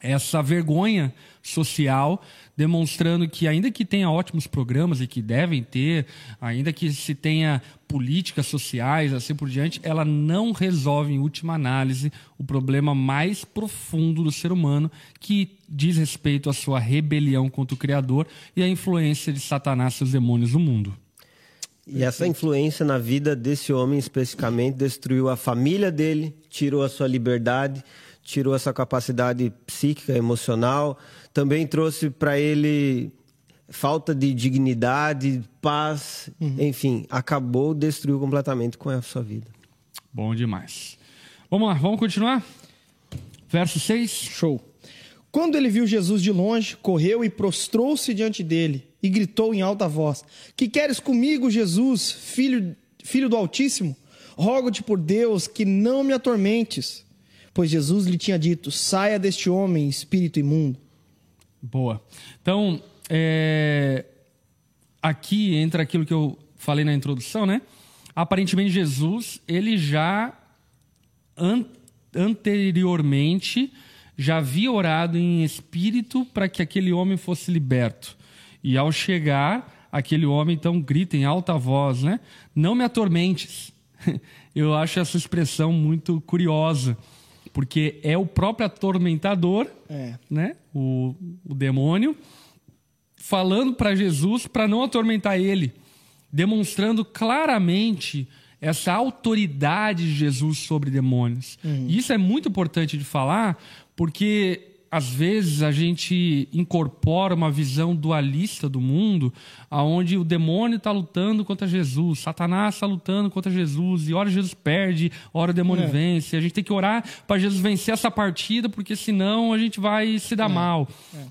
A: essa vergonha social, demonstrando que, ainda que tenha ótimos programas e que devem ter, ainda que se tenha políticas sociais, assim por diante, ela não resolve, em última análise, o problema mais profundo do ser humano, que diz respeito à sua rebelião contra o Criador e à influência de Satanás e seus demônios no mundo.
C: E essa influência na vida desse homem especificamente destruiu a família dele, tirou a sua liberdade, tirou essa capacidade psíquica, emocional, também trouxe para ele falta de dignidade, paz, enfim, acabou, destruiu completamente com a sua vida.
A: Bom demais. Vamos lá, vamos continuar? Verso 6.
B: Show. Quando ele viu Jesus de longe, correu e prostrou-se diante dele e gritou em alta voz: Que queres comigo, Jesus, filho, filho do Altíssimo? Rogo-te por Deus que não me atormentes. Pois Jesus lhe tinha dito: Saia deste homem, espírito imundo.
A: Boa. Então, é, aqui entra aquilo que eu falei na introdução, né? Aparentemente, Jesus, ele já an- anteriormente já havia orado em espírito para que aquele homem fosse liberto. E ao chegar, aquele homem então grita em alta voz, né? Não me atormentes. Eu acho essa expressão muito curiosa, porque é o próprio atormentador
B: É.
A: né? O, o demônio, falando para Jesus para não atormentar ele, demonstrando claramente essa autoridade de Jesus sobre demônios. E isso é muito importante de falar, porque às vezes a gente incorpora uma visão dualista do mundo, aonde o demônio está lutando contra Jesus, Satanás está lutando contra Jesus, e ora Jesus perde, ora o demônio
B: É.
A: vence. A gente tem que orar para Jesus vencer essa partida, porque senão a gente vai se dar mal.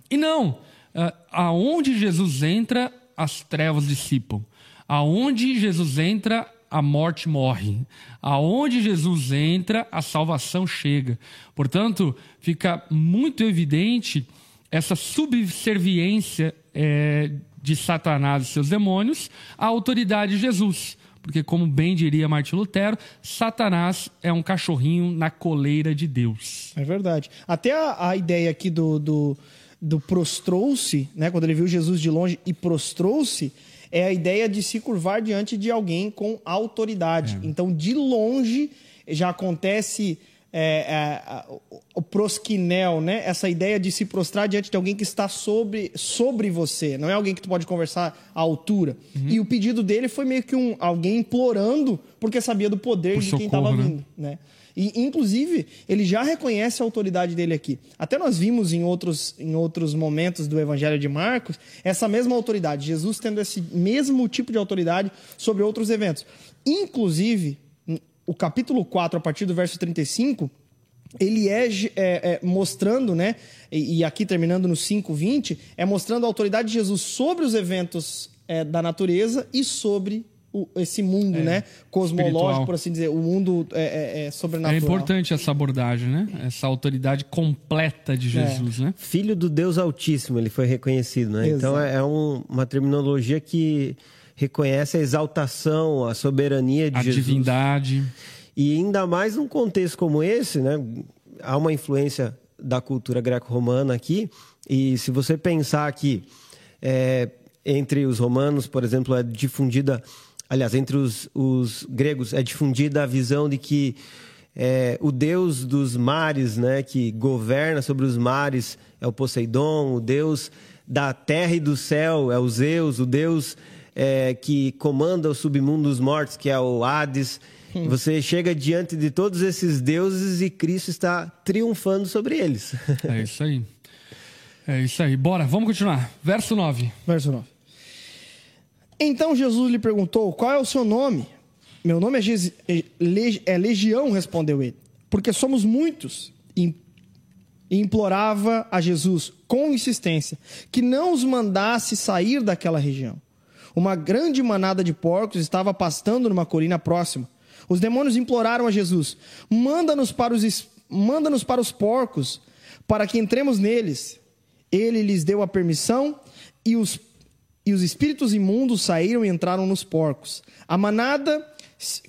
A: E não, ah, aonde Jesus entra, as trevas dissipam. Aonde Jesus entra, a morte morre. Aonde Jesus entra, a salvação chega. Portanto, fica muito evidente essa subserviência eh, de Satanás e seus demônios à autoridade de Jesus. Porque, como bem diria Martin Lutero, Satanás é um cachorrinho na coleira de Deus.
B: É verdade. Até a, a ideia aqui do, do, do prostrou-se, né? Quando ele viu Jesus de longe e prostrou-se, é a ideia de se curvar diante de alguém com autoridade. Então, de longe, já acontece é, é, o- prosquinel, né? Essa ideia de se prostrar diante de alguém que está sobre, sobre você, não é alguém que tu pode conversar à altura.
A: Uhum.
B: E o pedido dele foi meio que um alguém implorando porque sabia do poder
A: Por
B: de quem
A: socorro,
B: estava
A: né?
B: vindo, né? E inclusive ele já reconhece a autoridade dele aqui. Até nós vimos em outros, em outros momentos do Evangelho de Marcos essa mesma autoridade, Jesus tendo esse mesmo tipo de autoridade sobre outros eventos. Inclusive o capítulo 4, a partir do verso 35, ele é, é, é, mostrando, né? E, e, aqui terminando no 5,20, é mostrando a autoridade de Jesus sobre os eventos é, da natureza e sobre o, esse mundo, né? Cosmológico,
A: espiritual.
B: por assim dizer, o mundo é, sobrenatural.
A: É importante essa abordagem, né? Essa autoridade completa de Jesus, né?
C: Filho do Deus Altíssimo, ele foi reconhecido, né?
B: Exato.
C: Então é um- uma terminologia que reconhece a exaltação, a soberania de
A: A
C: Jesus.
A: divindade.
C: E ainda mais num contexto como esse, né? Há uma influência da cultura greco-romana aqui. E se você pensar que é, entre os romanos, por exemplo, é difundida, aliás, entre os, os gregos é difundida a visão de que é, o deus dos mares, né, que governa sobre os mares, é o Poseidon, o deus da terra e do céu é o Zeus, o deus é, que comanda o submundo dos mortos, que é o Hades. Você chega diante de todos esses deuses e Cristo está triunfando sobre eles.
A: É isso aí. É isso aí. Bora, vamos continuar. Verso 9.
B: Verso 9. Então Jesus lhe perguntou: Qual é o seu nome? Meu nome é, é é Legião, respondeu ele, porque somos muitos. E implorava a Jesus com insistência que não os mandasse sair daquela região. Uma grande manada de porcos estava pastando numa colina próxima. Os demônios imploraram a Jesus: Manda-nos para os manda-nos para os porcos, para que entremos neles. Ele lhes deu a permissão e os e os espíritos imundos saíram e entraram nos porcos. A manada,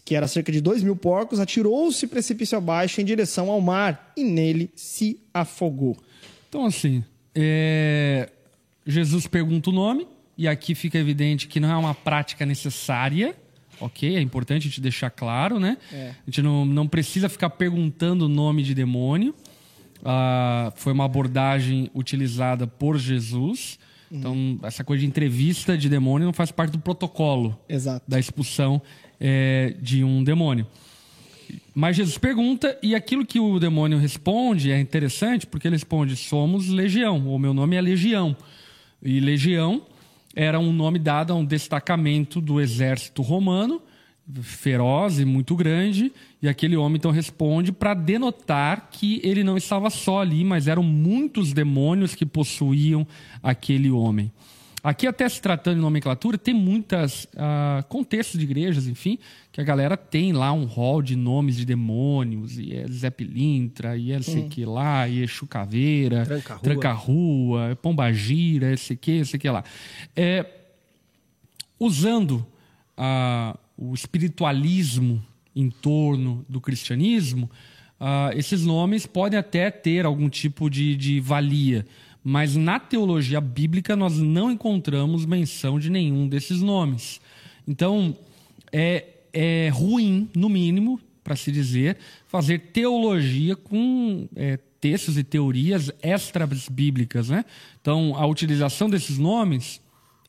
B: que era cerca de dois mil porcos, atirou-se precipício abaixo em direção ao mar e nele se afogou.
A: Então, assim, é, Jesus pergunta o nome, e aqui fica evidente que não é uma prática necessária, ok? É importante a gente deixar claro, né?
B: É.
A: A gente não, não precisa ficar perguntando o nome de demônio. Ah, foi uma abordagem utilizada por Jesus. Então, essa coisa de entrevista de demônio não faz parte do protocolo
B: Exato.
A: da expulsão é, de um demônio. Mas Jesus pergunta, e aquilo que o demônio responde é interessante, porque ele responde: Somos legião, o meu nome é legião. E legião era um nome dado a um destacamento do exército romano, feroz e muito grande, e aquele homem então responde para denotar que ele não estava só ali, mas eram muitos demônios que possuíam aquele homem. Aqui, até se tratando de nomenclatura, tem muitos contextos de igrejas, enfim, que a galera tem lá um rol de nomes de demônios, e é Zé Pilintra, e é sei que lá, e é Chucaveira,
C: Tranca-rua.
A: Tranca-rua, é Pombagira, esse que, esse que lá. É, usando ah, o espiritualismo em torno do cristianismo, ah, esses nomes podem até ter algum tipo de, de valia, mas na teologia bíblica nós não encontramos menção de nenhum desses nomes. Então, é, é ruim, no mínimo, para se dizer, fazer teologia com é, textos e teorias extras bíblicas. Né? Então, a utilização desses nomes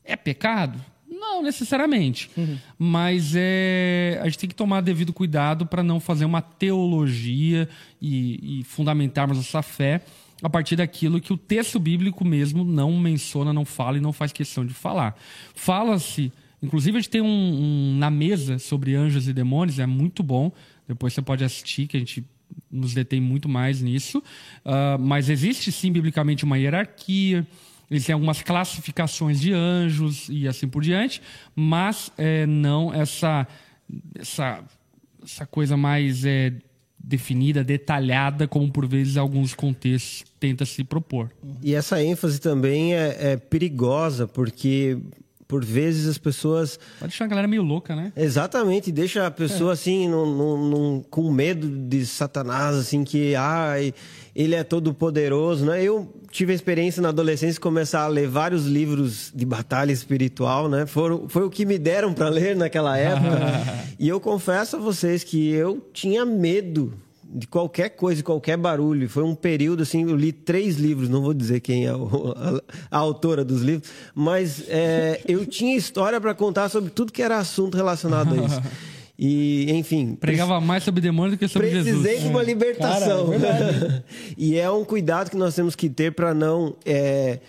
A: é pecado? Não necessariamente. Mas é, a gente tem que tomar devido cuidado para não fazer uma teologia e, e fundamentarmos essa fé a partir daquilo que o texto bíblico mesmo não menciona, não fala e não faz questão de falar. Fala-se, inclusive a gente tem um, um na mesa sobre anjos e demônios, é muito bom. Depois você pode assistir, que a gente nos detém muito mais nisso. Ah, mas existe sim biblicamente uma hierarquia. Existem algumas classificações de anjos e assim por diante, mas é, não essa, essa, essa coisa mais é, definida, detalhada, como por vezes alguns contextos tenta se propor.
C: E essa ênfase também é, é perigosa, porque por vezes as pessoas
A: Vai deixar a galera meio louca, né?
C: Exatamente, deixa a pessoa assim num- num- num- com medo de Satanás, assim, que ai, ele é todo poderoso, né? Eu tive a experiência na adolescência de começar a ler vários livros de batalha espiritual, né? Foram, foi o que me deram para ler naquela época. e eu confesso a vocês que eu tinha medo de qualquer coisa, de qualquer barulho. Foi um período assim, eu li três livros, não vou dizer quem é o, a, a, autora dos livros, mas é, eu tinha história para contar sobre tudo que era assunto relacionado a isso. E, enfim.
A: Pregava mais sobre demônio do que sobre
C: precisei
A: Jesus.
C: Precisei de uma é. libertação.
B: Cara, é
C: e é um cuidado que nós temos que ter para não é,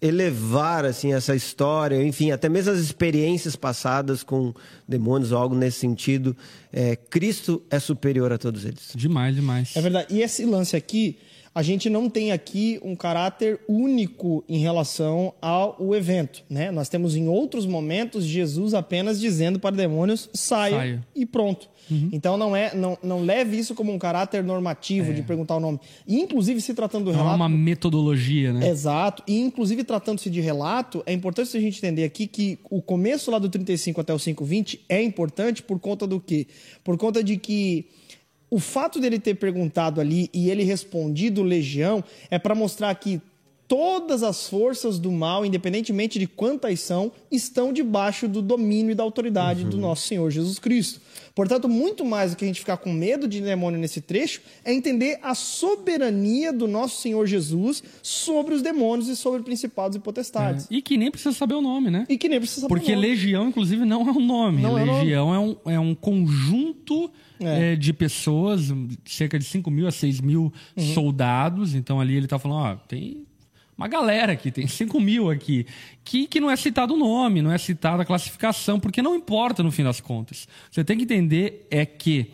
C: elevar assim essa história, enfim, até mesmo as experiências passadas com demônios ou algo nesse sentido. É, Cristo é superior a todos eles.
A: Demais, demais.
B: É verdade. E esse lance aqui a gente não tem aqui um caráter único em relação ao evento, né? Nós temos em outros momentos Jesus apenas dizendo para demônios saia, saia. e pronto. Uhum. Então não é, não, não leve isso como um caráter normativo é. de perguntar o nome. E inclusive se tratando do
A: não
B: relato,
A: é uma metodologia, né?
B: Exato. E inclusive tratando-se de relato, é importante a gente entender aqui que o começo lá do 35 até o 5:20 é importante por conta do quê? Por conta de que o fato dele ter perguntado ali e ele respondido legião é para mostrar que todas as forças do mal, independentemente de quantas são, estão debaixo do domínio e da autoridade uhum. do nosso Senhor Jesus Cristo. Portanto, muito mais do que a gente ficar com medo de demônio nesse trecho, é entender a soberania do nosso Senhor Jesus sobre os demônios e sobre principados e potestades.
A: É. E que nem precisa saber o nome, né?
B: E que nem precisa saber
A: Porque
B: o nome.
A: legião, inclusive, não é um nome. Não legião é, nome. é, um, é um conjunto é. É, de pessoas, cerca de 5 mil a 6 mil uhum. soldados. Então ali ele está falando, ó, tem uma galera aqui, tem 5 mil aqui, que, que não é citado o nome, não é citada a classificação, porque não importa no fim das contas. Você tem que entender é que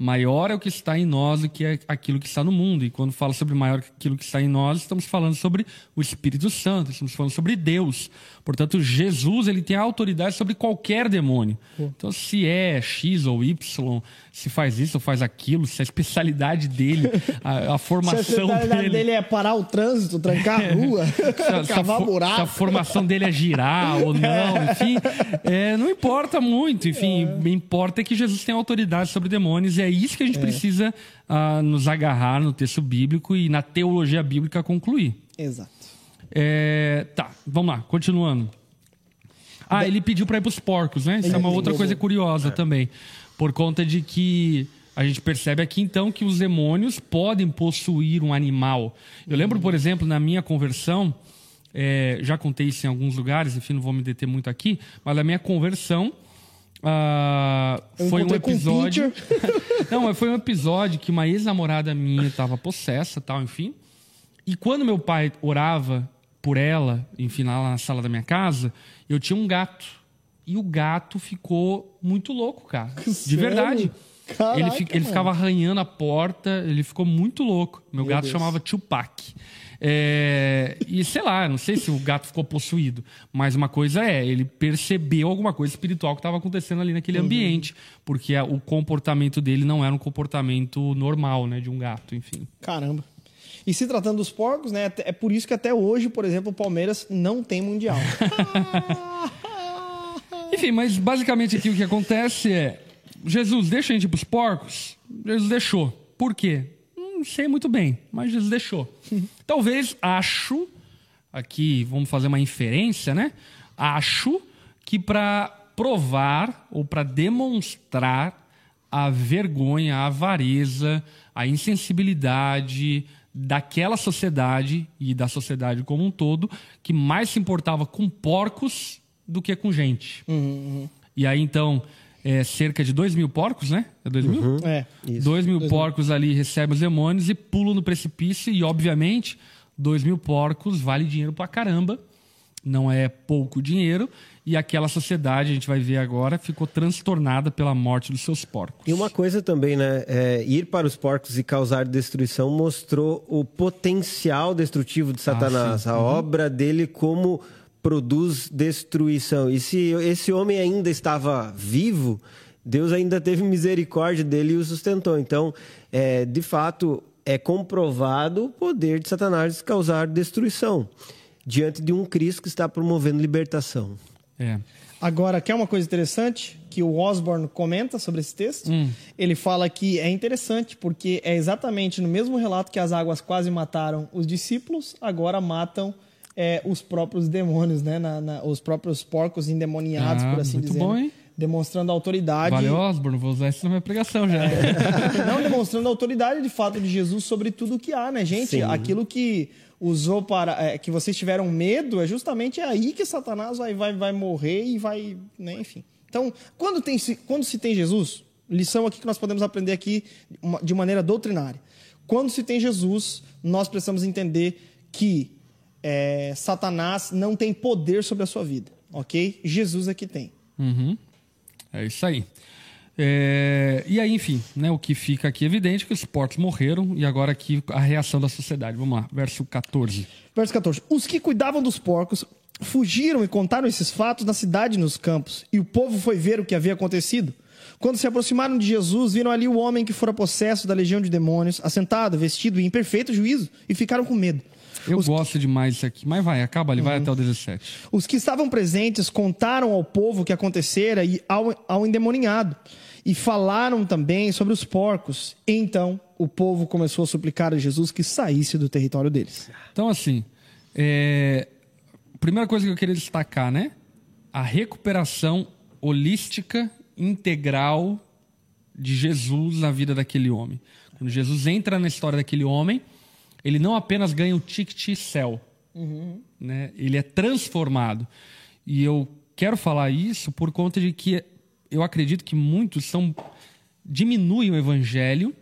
A: maior é o que está em nós do que é aquilo que está no mundo. E quando fala sobre maior que aquilo que está em nós, estamos falando sobre o Espírito Santo, estamos falando sobre Deus. Portanto, Jesus ele tem autoridade sobre qualquer demônio. Então, se é X ou Y, se faz isso ou faz aquilo, se a especialidade dele, a, a formação se a especialidade
B: dele... dele é parar o trânsito, trancar a rua, se, cavar
A: se a,
B: buraco. Se
A: a formação dele é girar ou não, enfim, é, não importa muito. Enfim, é. importa é que Jesus tem autoridade sobre demônios e é isso que a gente é. precisa uh, nos agarrar no texto bíblico e na teologia bíblica concluir.
B: Exato.
A: É, tá, vamos lá, continuando. Ah, ele pediu para ir para os porcos, né? Isso é uma outra coisa curiosa é. também. Por conta de que a gente percebe aqui então que os demônios podem possuir um animal. Eu lembro, por exemplo, na minha conversão, é, já contei isso em alguns lugares, enfim, não vou me deter muito aqui, mas na minha conversão. Uh, foi um episódio. não, foi um episódio que uma ex-namorada minha estava possessa, tal, enfim. E quando meu pai orava por ela, enfim, lá na sala da minha casa, eu tinha um gato. E o gato ficou muito louco, cara. Sério? De verdade. Caraca, ele, fi, ele ficava arranhando a porta, ele ficou muito louco. Meu, Meu gato Deus. chamava Tupac. É, e sei lá, não sei se o gato ficou possuído, mas uma coisa é, ele percebeu alguma coisa espiritual que estava acontecendo ali naquele uhum. ambiente, porque a, o comportamento dele não era um comportamento normal, né, de um gato, enfim.
B: Caramba. E se tratando dos porcos, né? É por isso que até hoje, por exemplo, o Palmeiras não tem mundial.
A: Enfim, mas basicamente aqui o que acontece é: Jesus deixa a gente ir pros porcos? Jesus deixou. Por quê? Não sei muito bem, mas Jesus deixou. Talvez, acho, aqui vamos fazer uma inferência, né? Acho que para provar ou para demonstrar a vergonha, a avareza, a insensibilidade, daquela sociedade e da sociedade como um todo que mais se importava com porcos do que com gente.
B: Uhum, uhum.
A: E aí, então, é cerca de dois mil porcos, né? É dois mil?
B: Uhum. É.
A: Isso. Dois mil dois porcos mil. ali recebem os demônios e pulam no precipício. E, obviamente, dois mil porcos vale dinheiro pra caramba. Não é pouco dinheiro e aquela sociedade, a gente vai ver agora, ficou transtornada pela morte dos seus porcos.
C: E uma coisa também, né? É, ir para os porcos e causar destruição mostrou o potencial destrutivo de Satanás, ah, a uhum. obra dele como produz destruição. E se esse homem ainda estava vivo, Deus ainda teve misericórdia dele e o sustentou. Então, é, de fato, é comprovado o poder de Satanás causar destruição diante de um Cristo que está promovendo libertação.
A: É.
B: Agora, quer uma coisa interessante que o Osborne comenta sobre esse texto?
A: Hum.
B: Ele fala que é interessante porque é exatamente no mesmo relato que as águas quase mataram os discípulos, agora matam é, os próprios demônios, né? Na, na, os próprios porcos endemoniados,
A: ah,
B: por assim
A: muito
B: dizer.
A: Bom, hein?
B: Demonstrando autoridade.
A: Valeu, Osborne, vou usar isso na minha pregação já.
B: Não demonstrando a autoridade de fato de Jesus sobre tudo que há, né, gente?
C: Sim.
B: Aquilo que usou para. é, que vocês tiveram medo, é justamente aí que Satanás vai, vai, vai morrer e vai. Né, enfim. Então, quando, tem, se- quando se tem Jesus, lição aqui que nós podemos aprender aqui de maneira doutrinária. Quando se tem Jesus, nós precisamos entender que é, Satanás não tem poder sobre a sua vida, ok? Jesus é que tem.
A: Uhum. É isso aí. É, e aí, enfim, né, o que fica aqui evidente é que os porcos morreram e agora aqui a reação da sociedade. Vamos lá, verso 14.
B: Verso 14. Os que cuidavam dos porcos fugiram e contaram esses fatos na cidade e nos campos, e o povo foi ver o que havia acontecido. Quando se aproximaram de Jesus, viram ali o homem que fora possesso da legião de demônios, assentado, vestido e em perfeito juízo, e ficaram com medo.
A: Eu
B: Os-
A: gosto demais disso aqui, mas vai, acaba ali, vai até o 17.
B: Os que estavam presentes contaram ao povo o que acontecera e ao, ao endemoninhado, e falaram também sobre os porcos. Então o povo começou a suplicar a Jesus que saísse do território deles.
A: Então, assim, é, primeira coisa que eu queria destacar, né? A recuperação holística, integral de Jesus na vida daquele homem. Quando Jesus entra na história daquele homem, ele não apenas ganha o ticket céu, né? ele é transformado. E eu quero falar isso por conta de que eu acredito que muitos são diminuem o evangelho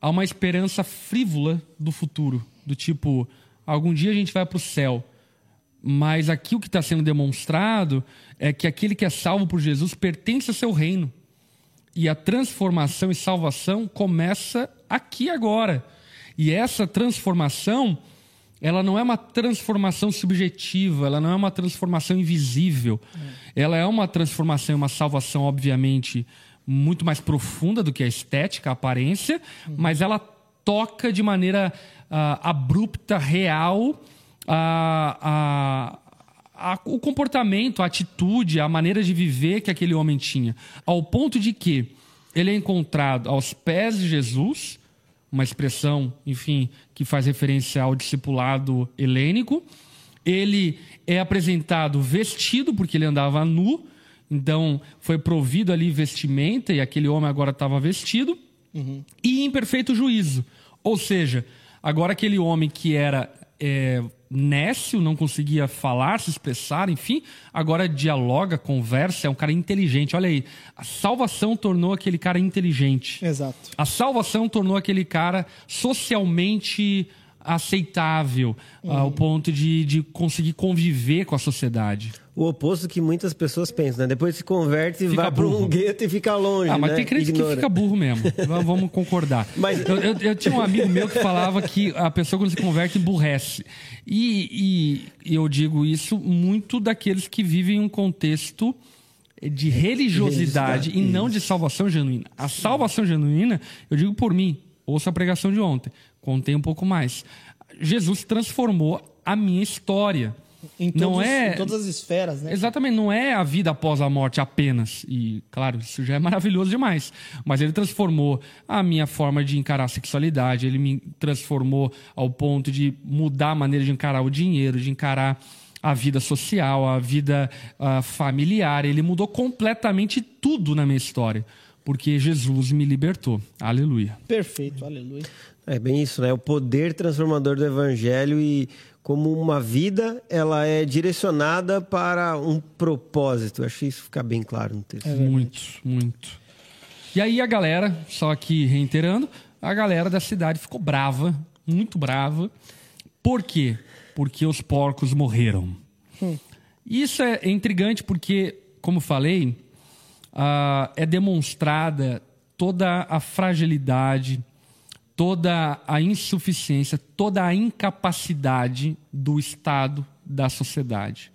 A: a uma esperança frívola do futuro, do tipo, algum dia a gente vai para o céu. Mas aqui o que está sendo demonstrado é que aquele que é salvo por Jesus pertence ao seu reino. E a transformação e salvação começa aqui agora. E essa transformação, ela não é uma transformação subjetiva, ela não é uma transformação invisível. Ela é uma transformação e uma salvação, obviamente, muito mais profunda do que a estética, a aparência, mas ela toca de maneira ah, abrupta, real, a, a, a- o comportamento, a atitude, a maneira de viver que aquele homem tinha. Ao ponto de que ele é encontrado aos pés de Jesus, uma expressão, enfim, que faz referência ao discipulado helênico. Ele é apresentado vestido, porque ele andava nu, então foi provido ali vestimenta e aquele homem agora estava vestido, e em perfeito juízo. Ou seja, agora aquele homem que era é, nécio, não conseguia falar, se expressar, enfim, agora dialoga, conversa, é um cara inteligente. Olha aí, a salvação tornou aquele cara inteligente.
B: Exato.
A: A salvação tornou aquele cara socialmente aceitável, ao ponto de, de conseguir conviver com a sociedade.
C: O oposto que muitas pessoas pensam, né? Depois se converte,
A: Fica
C: vai para um gueto e fica longe,
A: Ah, mas
C: né?
A: tem crente que
C: Ignora.
A: fica burro mesmo. Vamos concordar.
C: Mas-
A: Eu, eu- eu tinha um amigo meu que falava que a pessoa quando se converte emburrece. E, e- e eu digo isso muito daqueles que vivem um contexto de religiosidade e não de salvação genuína. A salvação genuína, eu digo por mim, ouça a pregação de ontem, contei um pouco mais. Jesus transformou a minha história.
B: Em,
A: não
B: todos-
A: é
B: em todas as esferas, né?
A: Exatamente, não é a vida após a morte apenas. E, claro, isso já é maravilhoso demais. Mas ele transformou a minha forma de encarar a sexualidade, ele me transformou ao ponto de mudar a maneira de encarar o dinheiro, de encarar a vida social, a vida ah, familiar. Ele mudou completamente tudo na minha história. Porque Jesus me libertou. Aleluia.
B: Perfeito, aleluia.
C: É bem isso, né? O poder transformador do evangelho e como uma vida, ela é direcionada para um propósito. Eu achei isso ficar bem claro no texto.
A: Muito, muito. E aí a galera, só aqui reiterando, a galera da cidade ficou brava, muito brava. Por quê? Porque os porcos morreram. Isso é intrigante porque, como falei, ah, é demonstrada toda a fragilidade, toda a insuficiência, toda a incapacidade do Estado, da sociedade.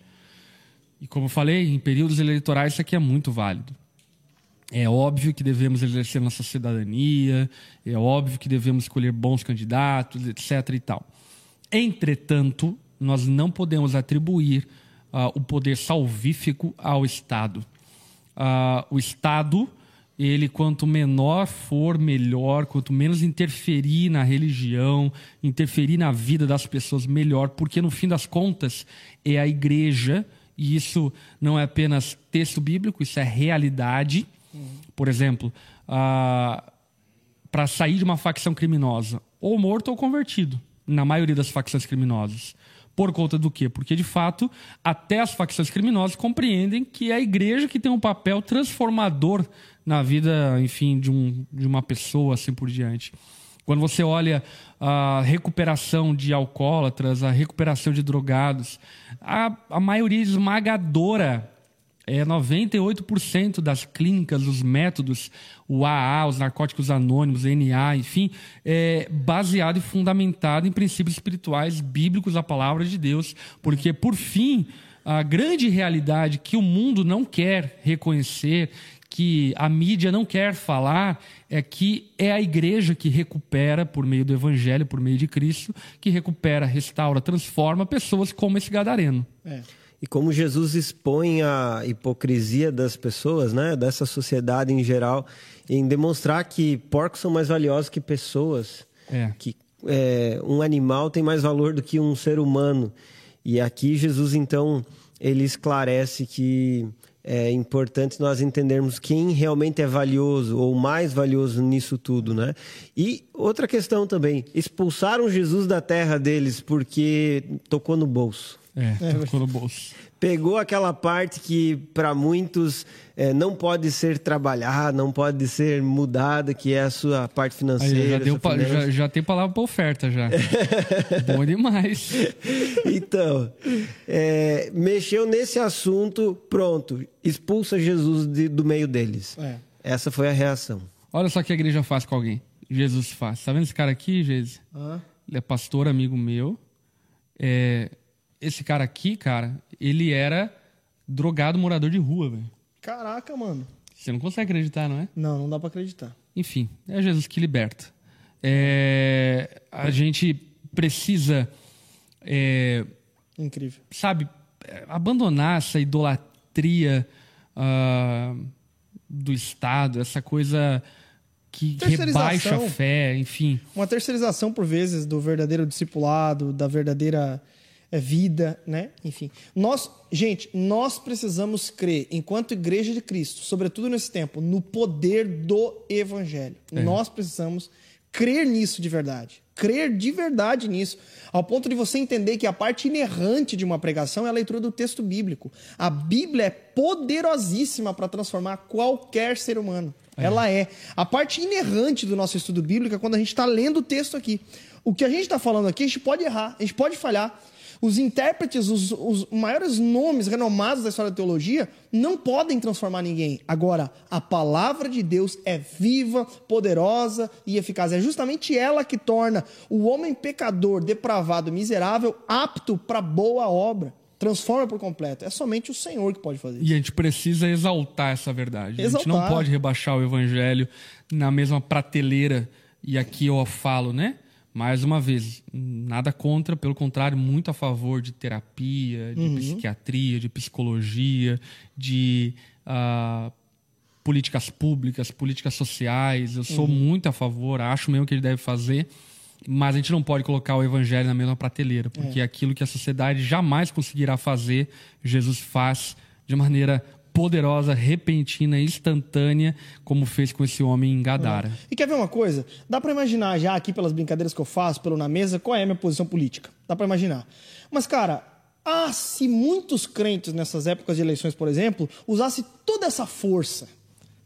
A: E como eu falei, em períodos eleitorais isso aqui é muito válido. É óbvio que devemos exercer nossa cidadania, é óbvio que devemos escolher bons candidatos, etc. e tal. Entretanto, nós não podemos atribuir ah, o poder salvífico ao Estado. Ah, o Estado, ele quanto menor for, melhor, quanto menos interferir na religião, interferir na vida das pessoas, melhor, porque no fim das contas é a igreja e isso não é apenas texto bíblico, isso é realidade. Por exemplo, ah, para sair de uma facção criminosa, ou morto ou convertido, na maioria das facções criminosas. Por conta do quê? Porque, de fato, até as facções criminosas compreendem que é a igreja que tem um papel transformador na vida, enfim, de, um, de uma pessoa, assim por diante. Quando você olha a recuperação de alcoólatras, a recuperação de drogados, a, a maioria esmagadora é 98% das clínicas, os métodos, o AA, os narcóticos anônimos, NA, enfim, é baseado e fundamentado em princípios espirituais bíblicos, a palavra de Deus, porque por fim, a grande realidade que o mundo não quer reconhecer, que a mídia não quer falar é que é a igreja que recupera, por meio do evangelho, por meio de Cristo, que recupera, restaura, transforma pessoas como esse gadareno.
C: É. E como Jesus expõe a hipocrisia das pessoas, né, dessa sociedade em geral, em demonstrar que porcos são mais valiosos que pessoas, é. que é, um animal tem mais valor do que um ser humano. E aqui Jesus então ele esclarece que é importante nós entendermos quem realmente é valioso ou mais valioso nisso tudo, né? E outra questão também, expulsaram Jesus da terra deles porque tocou no bolso.
A: É, tocou no bolso
C: pegou aquela parte que para muitos é, não pode ser trabalhada, não pode ser mudada, que é a sua parte financeira. Aí
A: já, deu já, já, tem palavra para oferta já. Bom demais.
C: Então, é, mexeu nesse assunto, pronto, expulsa Jesus de, do meio deles. É. Essa foi a reação.
A: Olha só o que a igreja faz com alguém. Jesus faz. Tá vendo esse cara aqui, Jesus? Ah. Ele é pastor, amigo meu. É, esse cara aqui, cara, ele era drogado morador de rua, velho.
B: Caraca, mano.
A: Você não consegue acreditar, não é?
B: Não, não dá para acreditar.
A: Enfim, é Jesus que liberta. É, a gente precisa. É,
B: Incrível.
A: Sabe, abandonar essa idolatria uh, do Estado, essa coisa que rebaixa a fé, enfim.
B: Uma terceirização, por vezes, do verdadeiro discipulado, da verdadeira vida, né? Enfim. Nós, gente, nós precisamos crer, enquanto igreja de Cristo, sobretudo nesse tempo, no poder do evangelho. É. Nós precisamos crer nisso de verdade. Crer de verdade nisso, ao ponto de você entender que a parte inerrante de uma pregação é a leitura do texto bíblico. A Bíblia é poderosíssima para transformar qualquer ser humano. É. Ela é. A parte inerrante do nosso estudo bíblico é quando a gente está lendo o texto aqui. O que a gente está falando aqui, a gente pode errar, a gente pode falhar. Os intérpretes, os, os maiores nomes renomados da história da teologia, não podem transformar ninguém. Agora, a palavra de Deus é viva, poderosa e eficaz. É justamente ela que torna o homem pecador, depravado, miserável, apto para boa obra transforma por completo. É somente o Senhor que pode fazer isso.
A: E a gente precisa exaltar essa verdade. Exaltar. A gente não pode rebaixar o evangelho na mesma prateleira. E aqui eu falo, né? Mais uma vez, nada contra, pelo contrário, muito a favor de terapia, de uhum. psiquiatria, de psicologia, de uh, políticas públicas, políticas sociais. Eu sou uhum. muito a favor, acho mesmo que ele deve fazer, mas a gente não pode colocar o evangelho na mesma prateleira, porque é. aquilo que a sociedade jamais conseguirá fazer, Jesus faz de maneira poderosa, repentina, instantânea, como fez com esse homem em Gadara. É.
B: E quer ver uma coisa? Dá para imaginar já aqui pelas brincadeiras que eu faço, pelo na mesa, qual é a minha posição política. Dá para imaginar. Mas cara, ah, se muitos crentes nessas épocas de eleições, por exemplo, usasse toda essa força,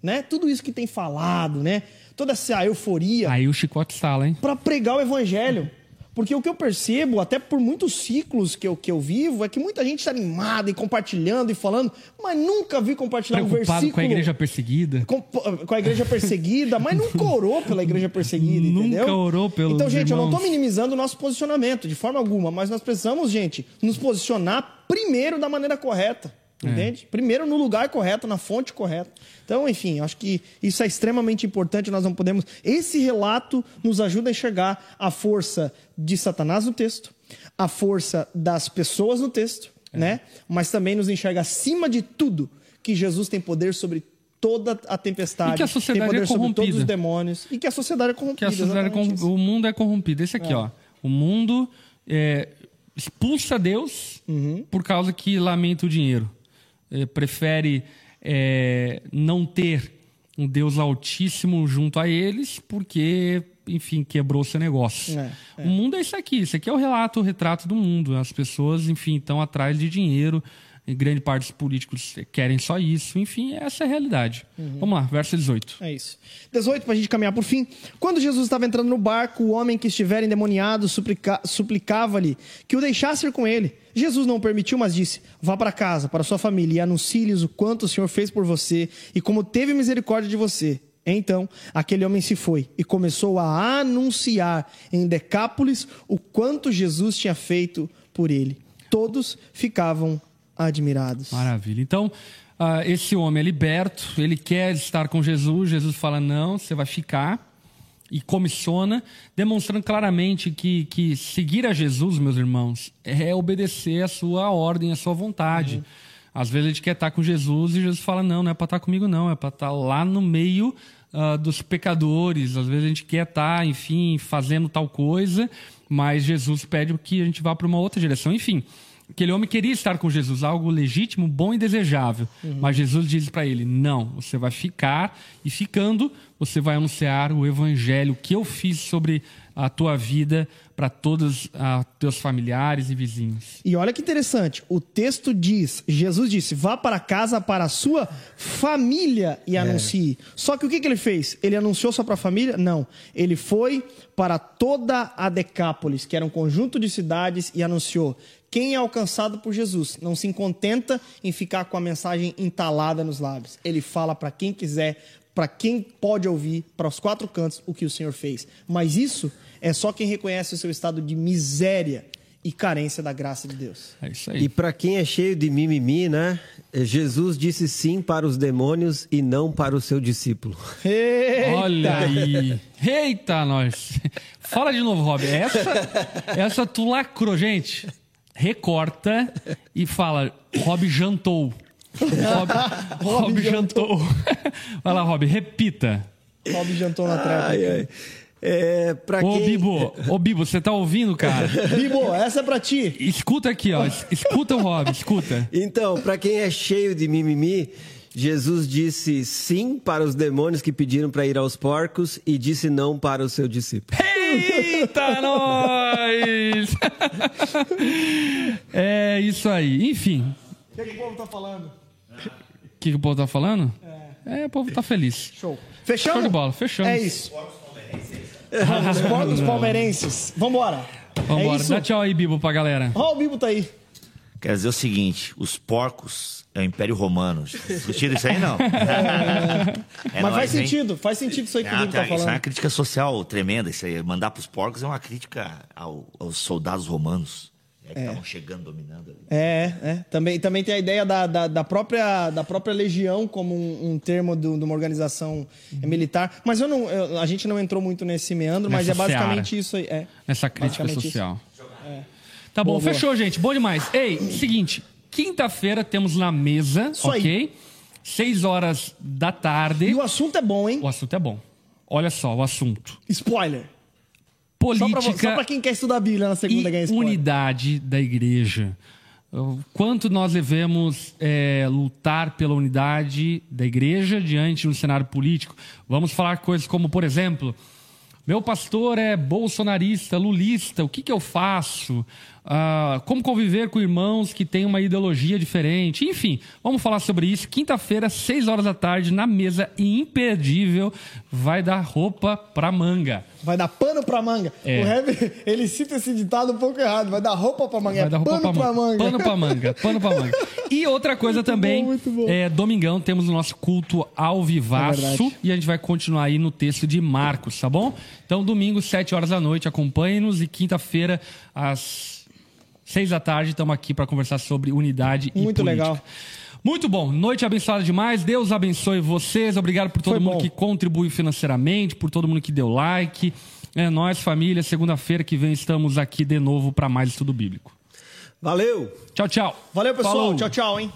B: né? Tudo isso que tem falado, né? Toda essa euforia.
A: Aí o chicote sala, hein?
B: Para pregar o evangelho. Porque o que eu percebo, até por muitos ciclos que eu, que eu vivo, é que muita gente está animada e compartilhando e falando, mas nunca vi compartilhar
A: Preocupado
B: um versículo.
A: com a igreja perseguida.
B: Com, com a igreja perseguida, mas nunca orou pela igreja perseguida, entendeu?
A: Nunca orou pelo
B: Então, gente,
A: irmãos.
B: eu não estou minimizando o nosso posicionamento, de forma alguma, mas nós precisamos, gente, nos posicionar primeiro da maneira correta. É. Entende? É. Primeiro no lugar correto, na fonte correta. Então, enfim, acho que isso é extremamente importante. Nós não podemos. Esse relato nos ajuda a enxergar a força de Satanás no texto, a força das pessoas no texto, é. né? Mas também nos enxerga acima de tudo que Jesus tem poder sobre toda a tempestade,
A: e que a sociedade
B: tem poder
A: é corrompida.
B: sobre todos os demônios e que a sociedade é corrompida.
A: Sociedade é corrompida. O mundo é corrompido. Esse aqui, é. ó. O mundo é, expulsa Deus
B: Uhum.
A: por causa que lamenta o dinheiro. Eh, prefere eh, não ter um Deus altíssimo junto a eles porque, enfim, quebrou seu negócio.
B: É,
A: O mundo é isso aqui. Isso aqui é o relato, o retrato do mundo. As pessoas, enfim, estão atrás de dinheiro. Grande parte dos políticos querem só isso. Enfim, essa é a realidade. Vamos lá, verso 18.
B: É isso. 18, pra gente caminhar por fim. Quando Jesus estava entrando no barco, o homem que estivera endemoniado suplica- suplicava-lhe que o deixasse ir com ele. Jesus não o permitiu, mas disse: Vá para casa, para sua família, e anuncie-lhes o quanto o Senhor fez por você e como teve misericórdia de você. Então, aquele homem se foi e começou a anunciar em Decápolis o quanto Jesus tinha feito por ele. Todos ficavam admirados.
A: Maravilha. Então, ah, esse homem é liberto, ele quer estar com Jesus. Jesus fala: não, você vai ficar. E comissiona, demonstrando claramente que, que seguir a Jesus, meus irmãos, é obedecer a sua ordem, a sua vontade. Às vezes a gente quer estar com Jesus e Jesus fala: não, não é para estar comigo, não, é para estar lá no meio ah, dos pecadores. Às vezes a gente quer estar, enfim, fazendo tal coisa, mas Jesus pede que a gente vá para uma outra direção. Enfim, aquele homem queria estar com Jesus, algo legítimo, bom e desejável. Mas Jesus diz para ele: não, você vai ficar e ficando, você vai anunciar o evangelho que eu fiz sobre a tua vida para todos os teus familiares e vizinhos.
B: E olha que interessante, o texto diz, Jesus disse, vá para casa para a sua família e anuncie. Só que o que, que ele fez? Ele anunciou só para a família? Não. Ele foi para toda a Decápolis, que era um conjunto de cidades, e anunciou. Quem é alcançado por Jesus não se contenta em ficar com a mensagem entalada nos lábios. Ele fala para quem quiser, para quem pode ouvir, para os quatro cantos, o que o Senhor fez. Mas isso é só quem reconhece o seu estado de miséria e carência da graça de Deus.
A: É isso aí.
C: E para quem é cheio de mimimi, né? Jesus disse sim para os demônios e não para o seu discípulo.
B: Eita!
A: Olha aí. Eita, nós. Fala de novo, Rob. Essa, essa tu lacrou, gente. Recorta e fala, Rob jantou. Rob, Rob jantou. Vai lá, Rob, repita.
B: Bob jantou na treva.
C: Ai, ai. É, pra
A: Ô,
C: quem...
A: Bibo, ô, Bibo, você tá ouvindo, cara?
B: Bibo, essa é pra ti.
A: Escuta aqui, ó. Es- Escuta o Rob, escuta.
C: Então, para quem é cheio de mimimi, Jesus disse sim para os demônios que pediram para ir aos porcos e disse não para o seu discípulo.
A: Eita, nós! É isso aí. Enfim,
B: O que, que o povo tá falando?
A: o que, que o povo tá falando? É, o povo tá feliz.
B: Show. Fechamos?
A: Show de bola, fechamos.
B: É isso. Os porcos palmeirenses. Vambora.
A: Vambora.
B: É isso.
A: Dá tchau aí, Bibo, pra galera.
B: Ó, o Bibo tá aí.
D: Quer dizer o seguinte: os porcos é o Império Romano. Discutiram isso aí, não? É
B: Mas
D: nóis,
B: faz
D: hein?
B: sentido, faz sentido isso aí que o
D: Ah,
B: Bibo tá
D: tá, isso é uma
B: falando.
D: crítica social tremenda. Isso aí. Mandar pros porcos é uma crítica ao- aos soldados romanos é, que estavam chegando, dominando ali.
B: É, é. Também, também tem a ideia da, da, da própria, da própria legião como um, um termo do- de uma organização militar. Mas eu não, eu- a gente não entrou muito nesse meandro, mas
A: Nessa
B: é basicamente
A: seara.
B: isso aí. É.
A: Nessa crítica social. Tá bom,
B: Boa, boa.
A: fechou, gente. Bom demais. Ei, seguinte. Quinta-feira temos na mesa,
B: Isso aí.
A: ok? Seis horas da tarde.
B: E o assunto é bom, hein?
A: O assunto é bom. Olha só o assunto.
B: Spoiler. Só
A: Política
B: pra, só pra quem quer estudar a Bíblia na segunda ganha
A: e
B: spoiler.
A: unidade da igreja. Quanto nós devemos é, lutar pela unidade da igreja diante do cenário político? Vamos falar coisas como, por exemplo, meu pastor é bolsonarista, lulista, o que, que eu faço? Ah, como conviver com irmãos que têm uma ideologia diferente? Enfim, vamos falar sobre isso. Quinta-feira, seis horas da tarde, na mesa imperdível, vai dar roupa pra manga.
B: Vai dar pano pra manga.
A: É.
B: O Heavy, ele cita esse ditado um pouco errado. Vai dar roupa pra manga.
A: Vai
B: é
A: dar roupa
B: pano pra manga.
A: Pano pra manga. Pano pra manga. E outra coisa
B: Muito
A: também,
B: bom, muito bom.
A: é domingão temos o nosso culto ao
B: É
A: vivaço
B: verdade.
A: e a gente vai continuar aí no texto de Marcos, tá bom? Então domingo, sete horas da noite, acompanhe-nos e quinta-feira às seis da tarde estamos aqui para conversar sobre unidade e
B: Muito
A: política.
B: legal.
A: Muito bom. Noite abençoada demais. Deus abençoe vocês. Obrigado por todo
B: Foi
A: mundo
B: bom.
A: que contribuiu financeiramente, por todo mundo que deu like. É nós, família. Segunda-feira que vem estamos aqui de novo para mais estudo bíblico.
C: Valeu!
A: Tchau, tchau.
B: Valeu, pessoal.
A: Falou.
B: Tchau, tchau, hein?